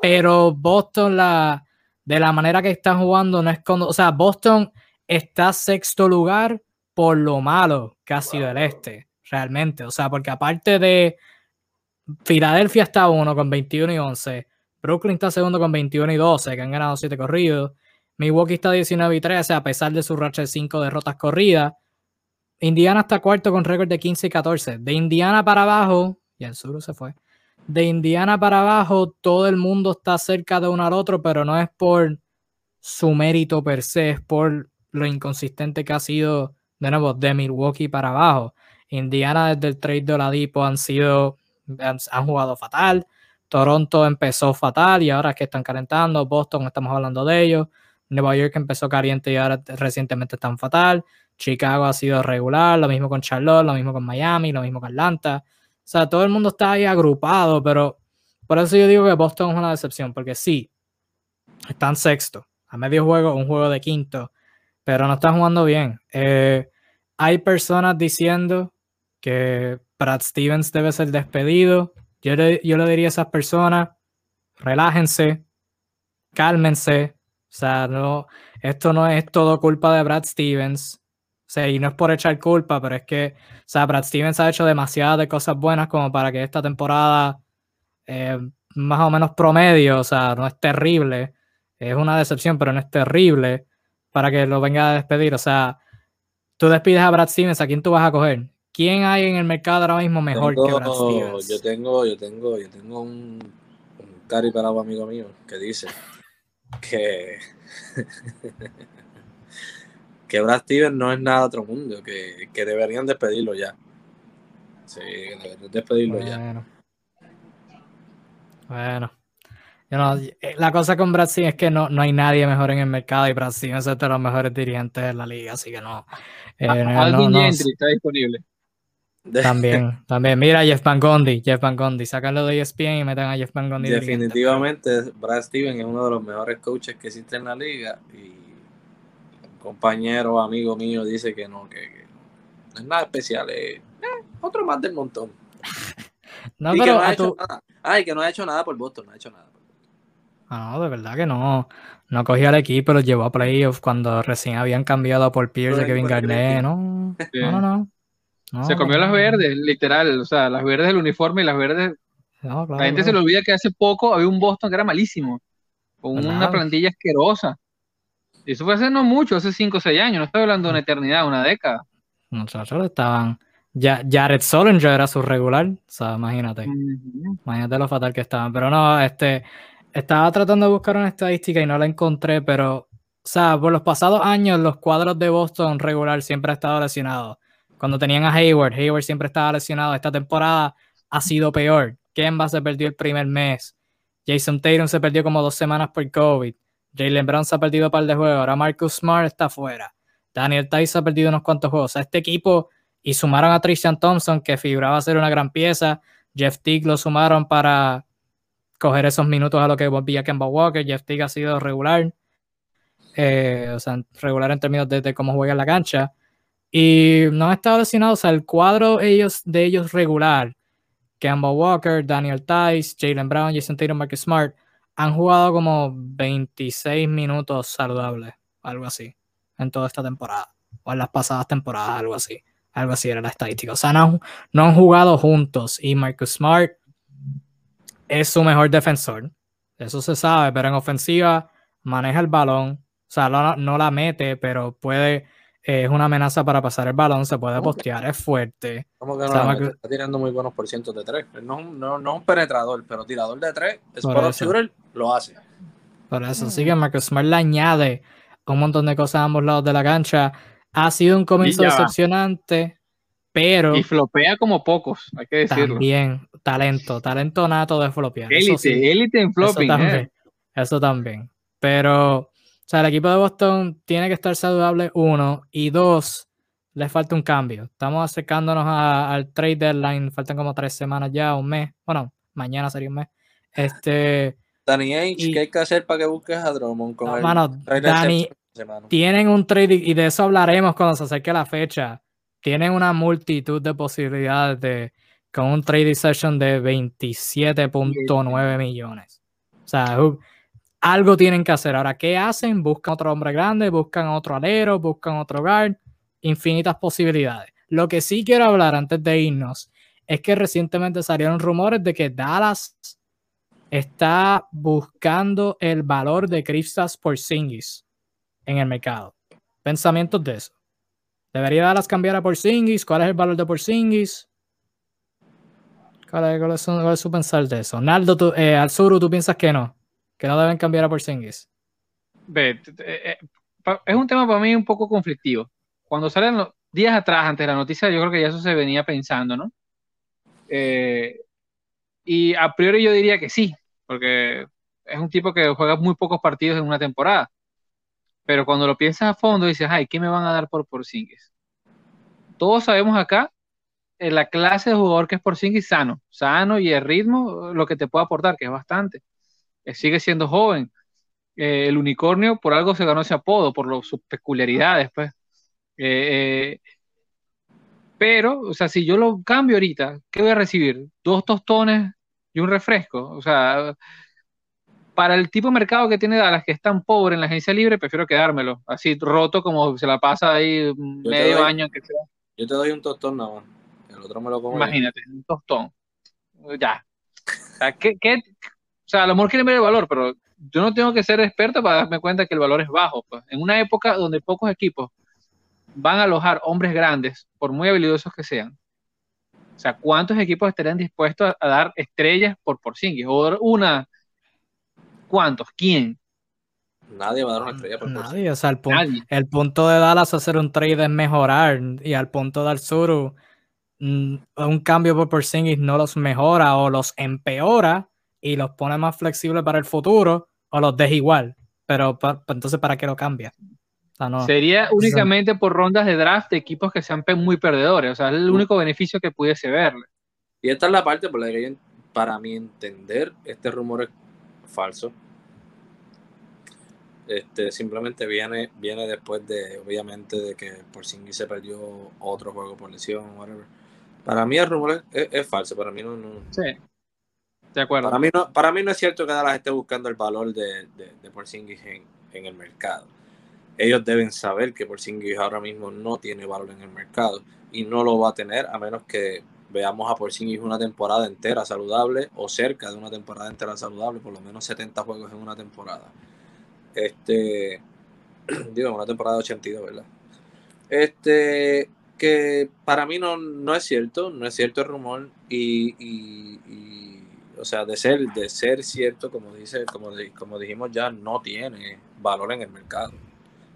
pero Boston, la, de la manera que están jugando, no es cuando. O sea, Boston está sexto lugar por lo malo que ha sido el este, realmente. O sea, porque aparte de. Filadelfia está uno con 21 y 11. Brooklyn está segundo con 21 y 12, que han ganado 7 corridos. Milwaukee está 19 y 13, a pesar de su racha de 5 derrotas corridas. Indiana está cuarto con récord de 15 y 14. De Indiana para abajo, y el sur se fue de Indiana para abajo, todo el mundo está cerca de uno al otro, pero no es por su mérito per se, es por lo inconsistente que ha sido, de nuevo, de Milwaukee para abajo. Indiana desde el trade de Oladipo han sido, han, jugado fatal. Toronto empezó fatal y ahora es que están calentando. Boston, estamos hablando de ellos. Nueva York empezó caliente y ahora recientemente están fatal. Chicago ha sido regular, lo mismo con Charlotte, lo mismo con Miami, lo mismo con Atlanta. O sea, todo el mundo está ahí agrupado, pero por eso yo digo que Boston es una decepción, porque sí, están sexto, a medio juego, un juego de quinto, pero no están jugando bien. Eh, hay personas diciendo que Brad Stevens debe ser despedido. Yo le, yo le diría a esas personas, relájense, cálmense. O sea, no, esto no es todo culpa de Brad Stevens sea, y no es por echar culpa, pero es que, o sea, Brad Stevens ha hecho demasiadas de cosas buenas como para que esta temporada eh, más o menos promedio, o sea, no es terrible, es una decepción, pero no es terrible para que lo venga a despedir. O sea, tú despides a Brad Stevens, ¿a quién tú vas a coger? ¿Quién hay en el mercado ahora mismo mejor que Brad Stevens? Yo tengo, yo tengo, yo tengo un, un cari amigo mío que dice que que Brad Stevens no es nada otro mundo, que, que deberían despedirlo ya. Sí, deberían despedirlo ya. Bueno. Eh, la cosa con Brad Stevens es que no, no hay nadie mejor en el mercado y Brad Stevens es de los mejores dirigentes de la liga, así que no. Eh, Gentry está disponible. También, también. Mira Jeff Van Gundy, Jeff Van Gundy, sácalo de ESPN y metan a Jeff Van Gundy. Definitivamente, Brad Stevens es uno de los mejores coaches que existe en la liga y compañero, amigo mío, dice que no, que, no es nada especial, es eh, otro más del montón. no, pero Ay, que no ha hecho nada por Boston, no ha hecho nada. No, de verdad que no. No cogió al equipo, los llevó a playoffs cuando recién habían cambiado por Pierce de Kevin Garnett. No, no, no, no. Se comió las verdes, literal. O sea, las verdes del uniforme y las verdes. la gente se le olvida que hace poco había un Boston que era malísimo. Con una plantilla asquerosa. Y eso fue hace no mucho, hace 5 o 6 años, no estoy hablando de una eternidad, una década. Muchachos estaban. Ya, Jared Solinger era su regular, o sea, imagínate. Imagínate lo fatal que estaban. Pero no, este. Estaba tratando de buscar una estadística y no la encontré, pero. O sea, por los pasados años, los cuadros de Boston regular siempre han estado lesionados. Cuando tenían a Hayward, Hayward siempre estaba lesionado. Esta temporada ha sido peor. Kemba se perdió el primer mes. Jason Tatum se perdió como dos semanas por COVID. Jalen Brown se ha perdido un par de juegos. Ahora Marcus Smart está fuera. Daniel Tice ha perdido unos cuantos juegos. O sea, este equipo, y sumaron a Tristan Thompson, que figuraba ser una gran pieza. Jeff Teague lo sumaron para coger esos minutos a lo que volvía Kemba Walker. Jeff Teague ha sido regular. Eh, o sea, regular en términos de, cómo juega en la cancha. Y no han estado lesionados. O sea, el cuadro ellos, de ellos regular. Kemba Walker, Daniel Tice, Jalen Brown, Jason Tatum, Marcus Smart han jugado como 26 minutos saludables, algo así, en toda esta temporada, o en las pasadas temporadas, algo así, algo así era la estadística. O sea, no, han jugado juntos y Marcus Smart es su mejor defensor, eso se sabe, pero en ofensiva maneja el balón, o sea, no la mete, pero puede es una amenaza para pasar el balón, se puede postear, es fuerte. ¿Cómo que no? Está tirando muy buenos por cientos de tres. No, no, no es un penetrador, pero tirador de tres, es por shooter, lo hace. Por eso, sí que Marcus Smart le añade un montón de cosas a ambos lados de la cancha. Ha sido un comienzo decepcionante, pero. Y flopea como pocos, hay que decirlo. También, talento, talento nato de flopear. Élite, élite en flopping. Eso también, eh. eso también. Pero o sea, el equipo de Boston tiene que estar saludable, uno, y dos, le falta un cambio. Estamos acercándonos al trade deadline, faltan como tres semanas ya, un mes. Bueno, mañana sería un mes. Este. Danny H, ¿qué hay que hacer para que busques a Drummond con no, Danny, tienen un trade, y de eso hablaremos cuando se acerque la fecha. Tienen una multitud de posibilidades de con un trading session de 27.9 millones. O sea, algo tienen que hacer. Ahora, ¿qué hacen? Buscan otro hombre grande, buscan otro alero, buscan otro guard, infinitas posibilidades. Lo que sí quiero hablar antes de irnos es que recientemente salieron rumores de que Dallas está buscando el valor de Kristaps Porzingis en el mercado. Pensamientos de eso. ¿Debería Dallas cambiar a Porzingis? ¿Cuál es el valor de Porzingis? ¿Cuál es, cuál es, su pensar de eso? Naldo, tú, eh, Alzuru, ¿tú piensas que no? Que no deben cambiar a Porzingis? Ve, eh, es un tema para mí un poco conflictivo. Cuando salen los días atrás, antes de la noticia, yo creo que ya eso se venía pensando, ¿no? Eh, y a priori yo diría que sí, porque es un tipo que juega muy pocos partidos en una temporada. Pero cuando lo piensas a fondo, dices, ay, ¿qué me van a dar por Porzingis? Todos sabemos acá en la clase de jugador que es Porzingis sano, sano y el ritmo, lo que te puede aportar, que es bastante. Eh, sigue siendo joven. Eh, el unicornio por algo se ganó ese apodo, por sus peculiaridades, pues. Eh, pero, o sea, si yo lo cambio ahorita, ¿qué voy a recibir? Dos tostones y un refresco. O sea, para el tipo de mercado que tiene Dallas, que es tan pobre en la agencia libre, prefiero quedármelo, así roto como se la pasa ahí medio año que sea. Yo te doy un tostón nada más. El otro me lo como. Imagínate, un tostón. Ya. O sea, ¿qué, sea, a lo mejor quieren ver el valor, pero yo no tengo que ser experto para darme cuenta que el valor es bajo. Pues. En una época donde pocos equipos van a alojar hombres grandes, por muy habilidosos que sean. O sea, ¿cuántos equipos estarían dispuestos a, dar estrellas por Porzingis? O una, ¿cuántos? ¿Quién? Nadie va a dar una estrella por Nadie, o sea, el, el punto de Dallas hacer un trade es mejorar y al punto del sur mm, un cambio por Porzingis no los mejora o los empeora y los pone más flexibles para el futuro o los deja igual. Pero entonces, ¿para qué lo cambia? Sería únicamente por rondas de draft de equipos que sean muy perdedores. O sea, es el único beneficio que pudiese verle. Y esta es la parte por la que, para mi entender, este rumor es falso. Este, simplemente viene, viene después de, obviamente, de que por sí se perdió otro juego por lesión, whatever. Para mí el rumor es, falso, para mí no, no, Sí. De acuerdo. Para mí no, para mí no es cierto que Dallas esté buscando el valor de, de, de Porzingis en, en, el mercado. Ellos deben saber que Porzingis ahora mismo no tiene valor en el mercado y no lo va a tener a menos que veamos a Porzingis una temporada entera saludable o cerca de una temporada entera saludable, por lo menos 70 juegos en una temporada. Este, digo, una temporada de 82, ¿verdad? Este, que para mí no, no es cierto, no es cierto el rumor y, y o sea, de ser, de ser cierto, como dice, como, como dijimos ya, no tiene valor en el mercado.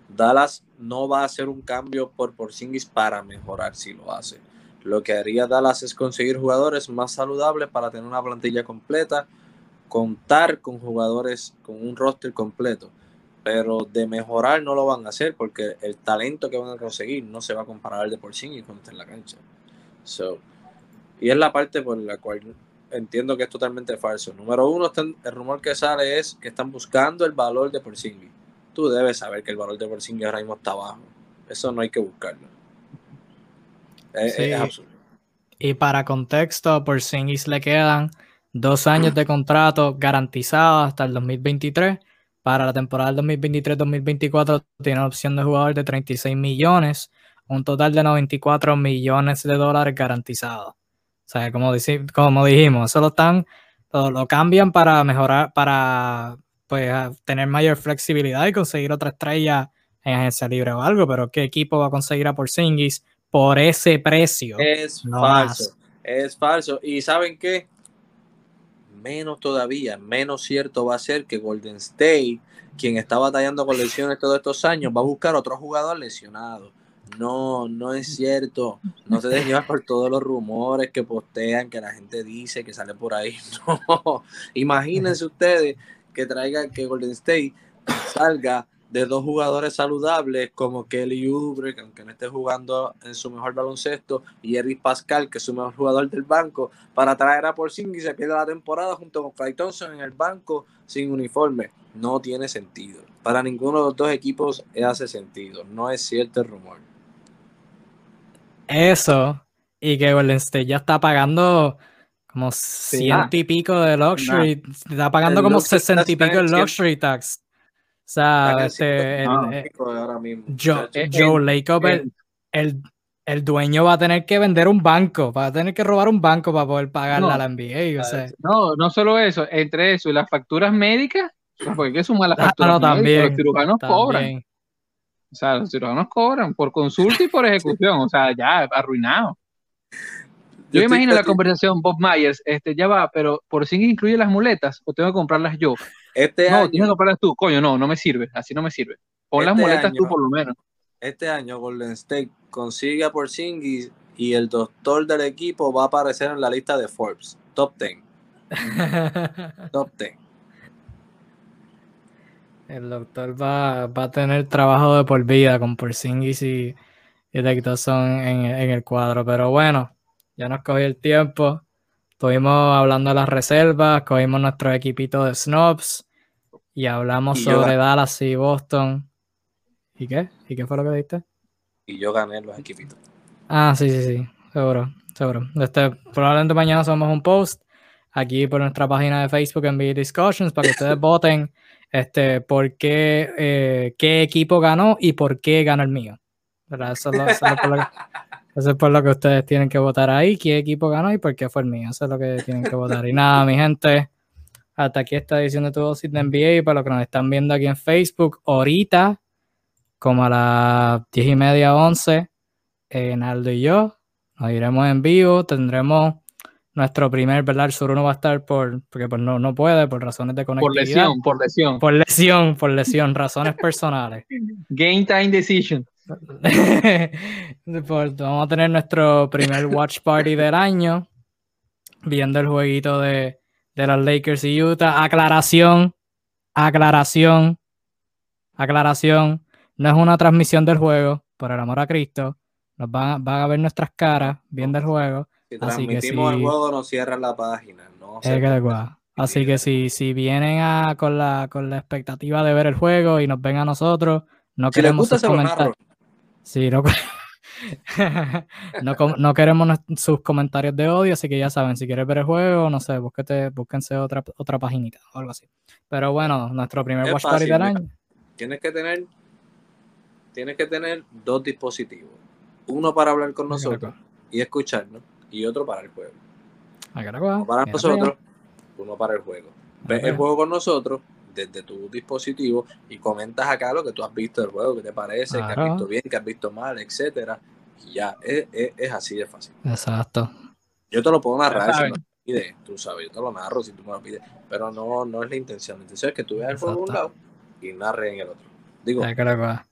Dallas no va a hacer un cambio por Porzingis para mejorar si lo hace. Lo que haría Dallas es conseguir jugadores más saludables para tener una plantilla completa, contar con jugadores con un roster completo. pero de mejorar no lo van a hacer porque el talento que van a conseguir no se va a comparar al de Porzingis cuando esté en la cancha. So, y es la parte por la cual entiendo que es totalmente falso. Número uno, el rumor que sale es que están buscando el valor de Porzingis. Tú debes saber que el valor de Porzingis ahora mismo está bajo. Eso no hay que buscarlo. Es, es absurdo. Y para contexto, Porzingis le quedan dos años de contrato garantizados hasta el 2023 para la temporada del 2023-2024 tiene la opción de jugador de 36 millones, un total de 94 millones de dólares garantizados. O sea, como, como dijimos, eso lo, están, lo, cambian para mejorar, para pues, tener mayor flexibilidad y conseguir otra estrella en agencia libre o algo, pero ¿qué equipo va a conseguir a Porzingis por ese precio? Es falso, es falso. ¿Y saben qué? menos todavía, menos cierto va a ser que Golden State, quien está batallando con lesiones todos estos años, va a buscar otro jugador lesionado. No, no es cierto. No se dejen llevar por todos los rumores que postean, que la gente dice, que sale por ahí. No. Imagínense ustedes que traigan que Golden State salga de dos jugadores saludables como Kelly Oubre, que aunque no esté jugando en su mejor baloncesto, y Eric Pascal, que es su mejor jugador del banco, para traer a Porzingis y se pierde la temporada junto con Clay Thompson en el banco sin uniforme. No tiene sentido. Para ninguno de los dos equipos hace sentido. No es cierto el rumor. Eso, y que Golden State ya está pagando como ciento y pico de luxury, está pagando como sesenta y pico de luxury tax o sea, este, el, Joe, Joe el, el, dueño va a tener que vender un banco, va a tener que robar un banco para poder pagarle a la NBA. O sea. No, no solo eso, entre eso y las facturas médicas, porque es una las ah, facturas también, los cirujanos cobran. O sea, los cirujanos cobran por consulta y por ejecución, o sea, ya arruinado. Yo, me imagino la conversación, Bob Myers, este, ya va, pero por si incluye las muletas o tengo que comprarlas yo. Este no, tienes que comprarlas tú, coño, no, no me sirve, así no me sirve. Pon las este muletas tú por lo menos. Este año Golden State consigue a Porzingis y el doctor del equipo va a aparecer en la lista de Forbes, top 10. top 10. El doctor va, a tener trabajo de por vida con Porzingis y, y son en, en el cuadro, pero bueno, ya nos cogió el tiempo. Estuvimos hablando de las reservas, cogimos nuestro equipito de snobs y hablamos sobre Dallas y Boston. ¿Y qué? ¿Y qué fue lo que diste? Y yo gané los equipitos. Ah, sí, sí, sí, seguro, seguro. Este, probablemente mañana somos un post aquí por nuestra página de Facebook en Discussions para que ustedes voten este, por qué, eh, qué equipo ganó y por qué ganó el mío. Eso, es por lo que ustedes tienen que votar ahí, qué equipo ganó y por qué fue el mío. Eso es lo que tienen que votar. Y nada, mi gente, hasta aquí esta edición de Tu Dosis de NBA. Para los que nos están viendo aquí en Facebook, ahorita, como a las 10 y media, 11, eh, Naldo y yo nos iremos en vivo. Tendremos nuestro primer, ¿verdad? El sur uno va a estar por, porque pues no, no puede, por razones de conectividad. Por lesión, por lesión. Por lesión, por lesión, razones personales. Game time decision. vamos a tener nuestro primer watch party del año, viendo el jueguito de, de los Lakers y Utah. Aclaración, aclaración, aclaración. No es una transmisión del juego, por el amor a Cristo. Nos van, a ver nuestras caras viendo el juego. Si así que si, el juego, nos cierran la página. No Así que si, si vienen a, con, la, con la expectativa de ver el juego y nos ven a nosotros, no queremos comentar. Sí, no, no, queremos sus comentarios de odio, así que ya saben, si quieres ver el juego, no sé, búsquete, búsquense otra, otra paginita o algo así. Pero bueno, nuestro primer watch party del año. Tienes que tener, tienes que tener dos dispositivos. Uno para hablar con nosotros y escucharnos, y otro para el juego. Uno para nosotros, uno para el juego. Ves el juego con nosotros desde tu dispositivo y comentas acá lo que tú has visto del juego, que te parece, que has visto bien, que has visto mal, etcétera. Y ya, es, es, así de fácil. Exacto. Yo te lo puedo narrar si me lo pides, tú sabes, yo te lo narro si tú me lo pides, pero no, no es la intención. La intención es que tú veas el juego de un lado y narres en el otro. Digo,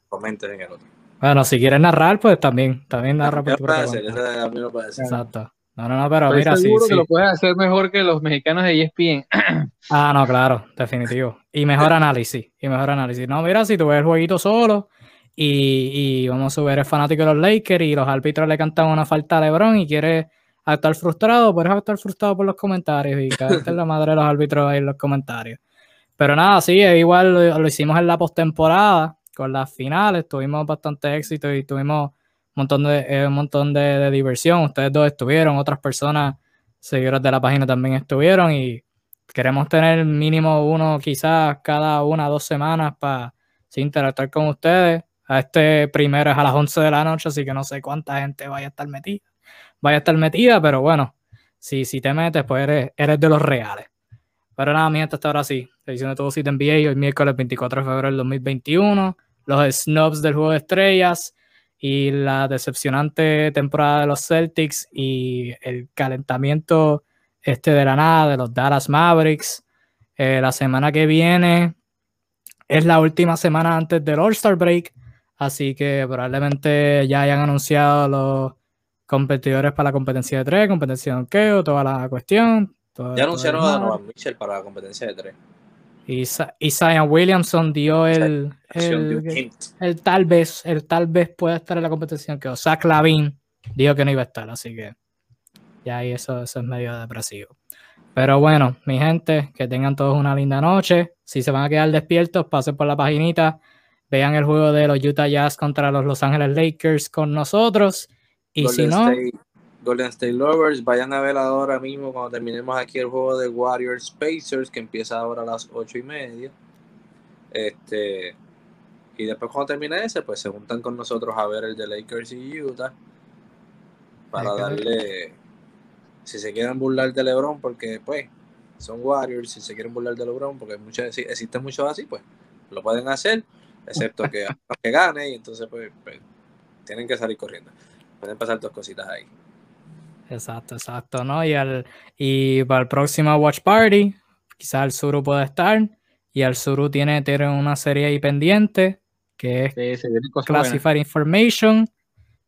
comentes en el otro. Bueno, si quieres narrar, pues también, también narra por tu Exacto. No, no, no, pero Estoy mira, sí, seguro sí. que lo puedes hacer mejor que los mexicanos de ESPN. Ah, no, claro, definitivo. Y mejor análisis, y mejor análisis. No, mira, si tú ves el jueguito solo y, y vamos a ver el fanático de los Lakers y los árbitros le cantan una falta a LeBron y quieres estar frustrado, puedes estar frustrado por los comentarios y caerte en la madre de los árbitros ahí en los comentarios. Pero nada, sí, es igual lo, lo hicimos en la postemporada con las finales, tuvimos bastante éxito y tuvimos un montón de, eh, un montón de, diversión. Ustedes dos estuvieron, otras personas, seguidores de la página también estuvieron y queremos tener mínimo uno, quizás cada una dos semanas para interactuar con ustedes. A este primero es a las 11 de la noche, así que no sé cuánta gente vaya a estar metida. Vaya a estar metida, pero bueno, si, si te metes, pues eres, eres de los reales. Pero nada, mi gente, hasta ahora sí. Edición de todo sitio NBA, hoy miércoles 24 de febrero del 2021. Los snubs del juego de estrellas y la decepcionante temporada de los Celtics y el calentamiento este de la nada de los Dallas Mavericks. Eh, la semana que viene es la última semana antes del All-Star Break, así que probablemente ya hayan anunciado los competidores para la competencia de tres, competencia de donkeo, toda la cuestión. Ya anunciaron a. Donovan Mitchell para la competencia de tres. Y, Zion Williamson dio el, el, tal vez, el tal vez pueda estar en la competición que Zach Lavin dijo que no iba a estar, así que ya ahí eso, eso es medio depresivo. Pero bueno, mi gente, que tengan todos una linda noche. Si se van a quedar despiertos, pasen por la paginita, vean el juego de los Utah Jazz contra los Los Ángeles Lakers con nosotros. Y si no, State, Golden State Lovers, vayan a ver ahora mismo cuando terminemos aquí el juego de Warriors Pacers, que empieza ahora a las ocho y media. Este, y después cuando termine ese, pues se juntan con nosotros a ver el de Lakers y Utah. Para darle, si se quieren burlar de LeBron, porque pues son Warriors, si se quieren burlar de LeBron, porque existen muchos así, pues lo pueden hacer, excepto que, que gane, y entonces pues, pues, tienen que salir corriendo. Pueden pasar dos cositas ahí. Exacto, exacto, ¿no? Y, al, y para el próximo Watch Party, quizás el Suru pueda estar. Y el Suru tiene, tiene una serie ahí pendiente que es Sí. Classified Information.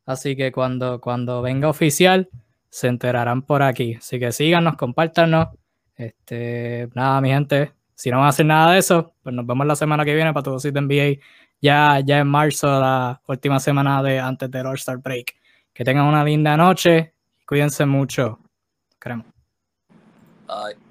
Así que cuando, cuando venga oficial, se enterarán por aquí. Así que síganos, compártanos. Este, nada, mi gente. Si no van a hacer nada de eso, pues nos vemos la semana que viene para sitio NBA. Ya, ya en marzo, la última semana de antes del All-Star Break. Que tengan una linda noche. Cuídense mucho. Queremos. Bye.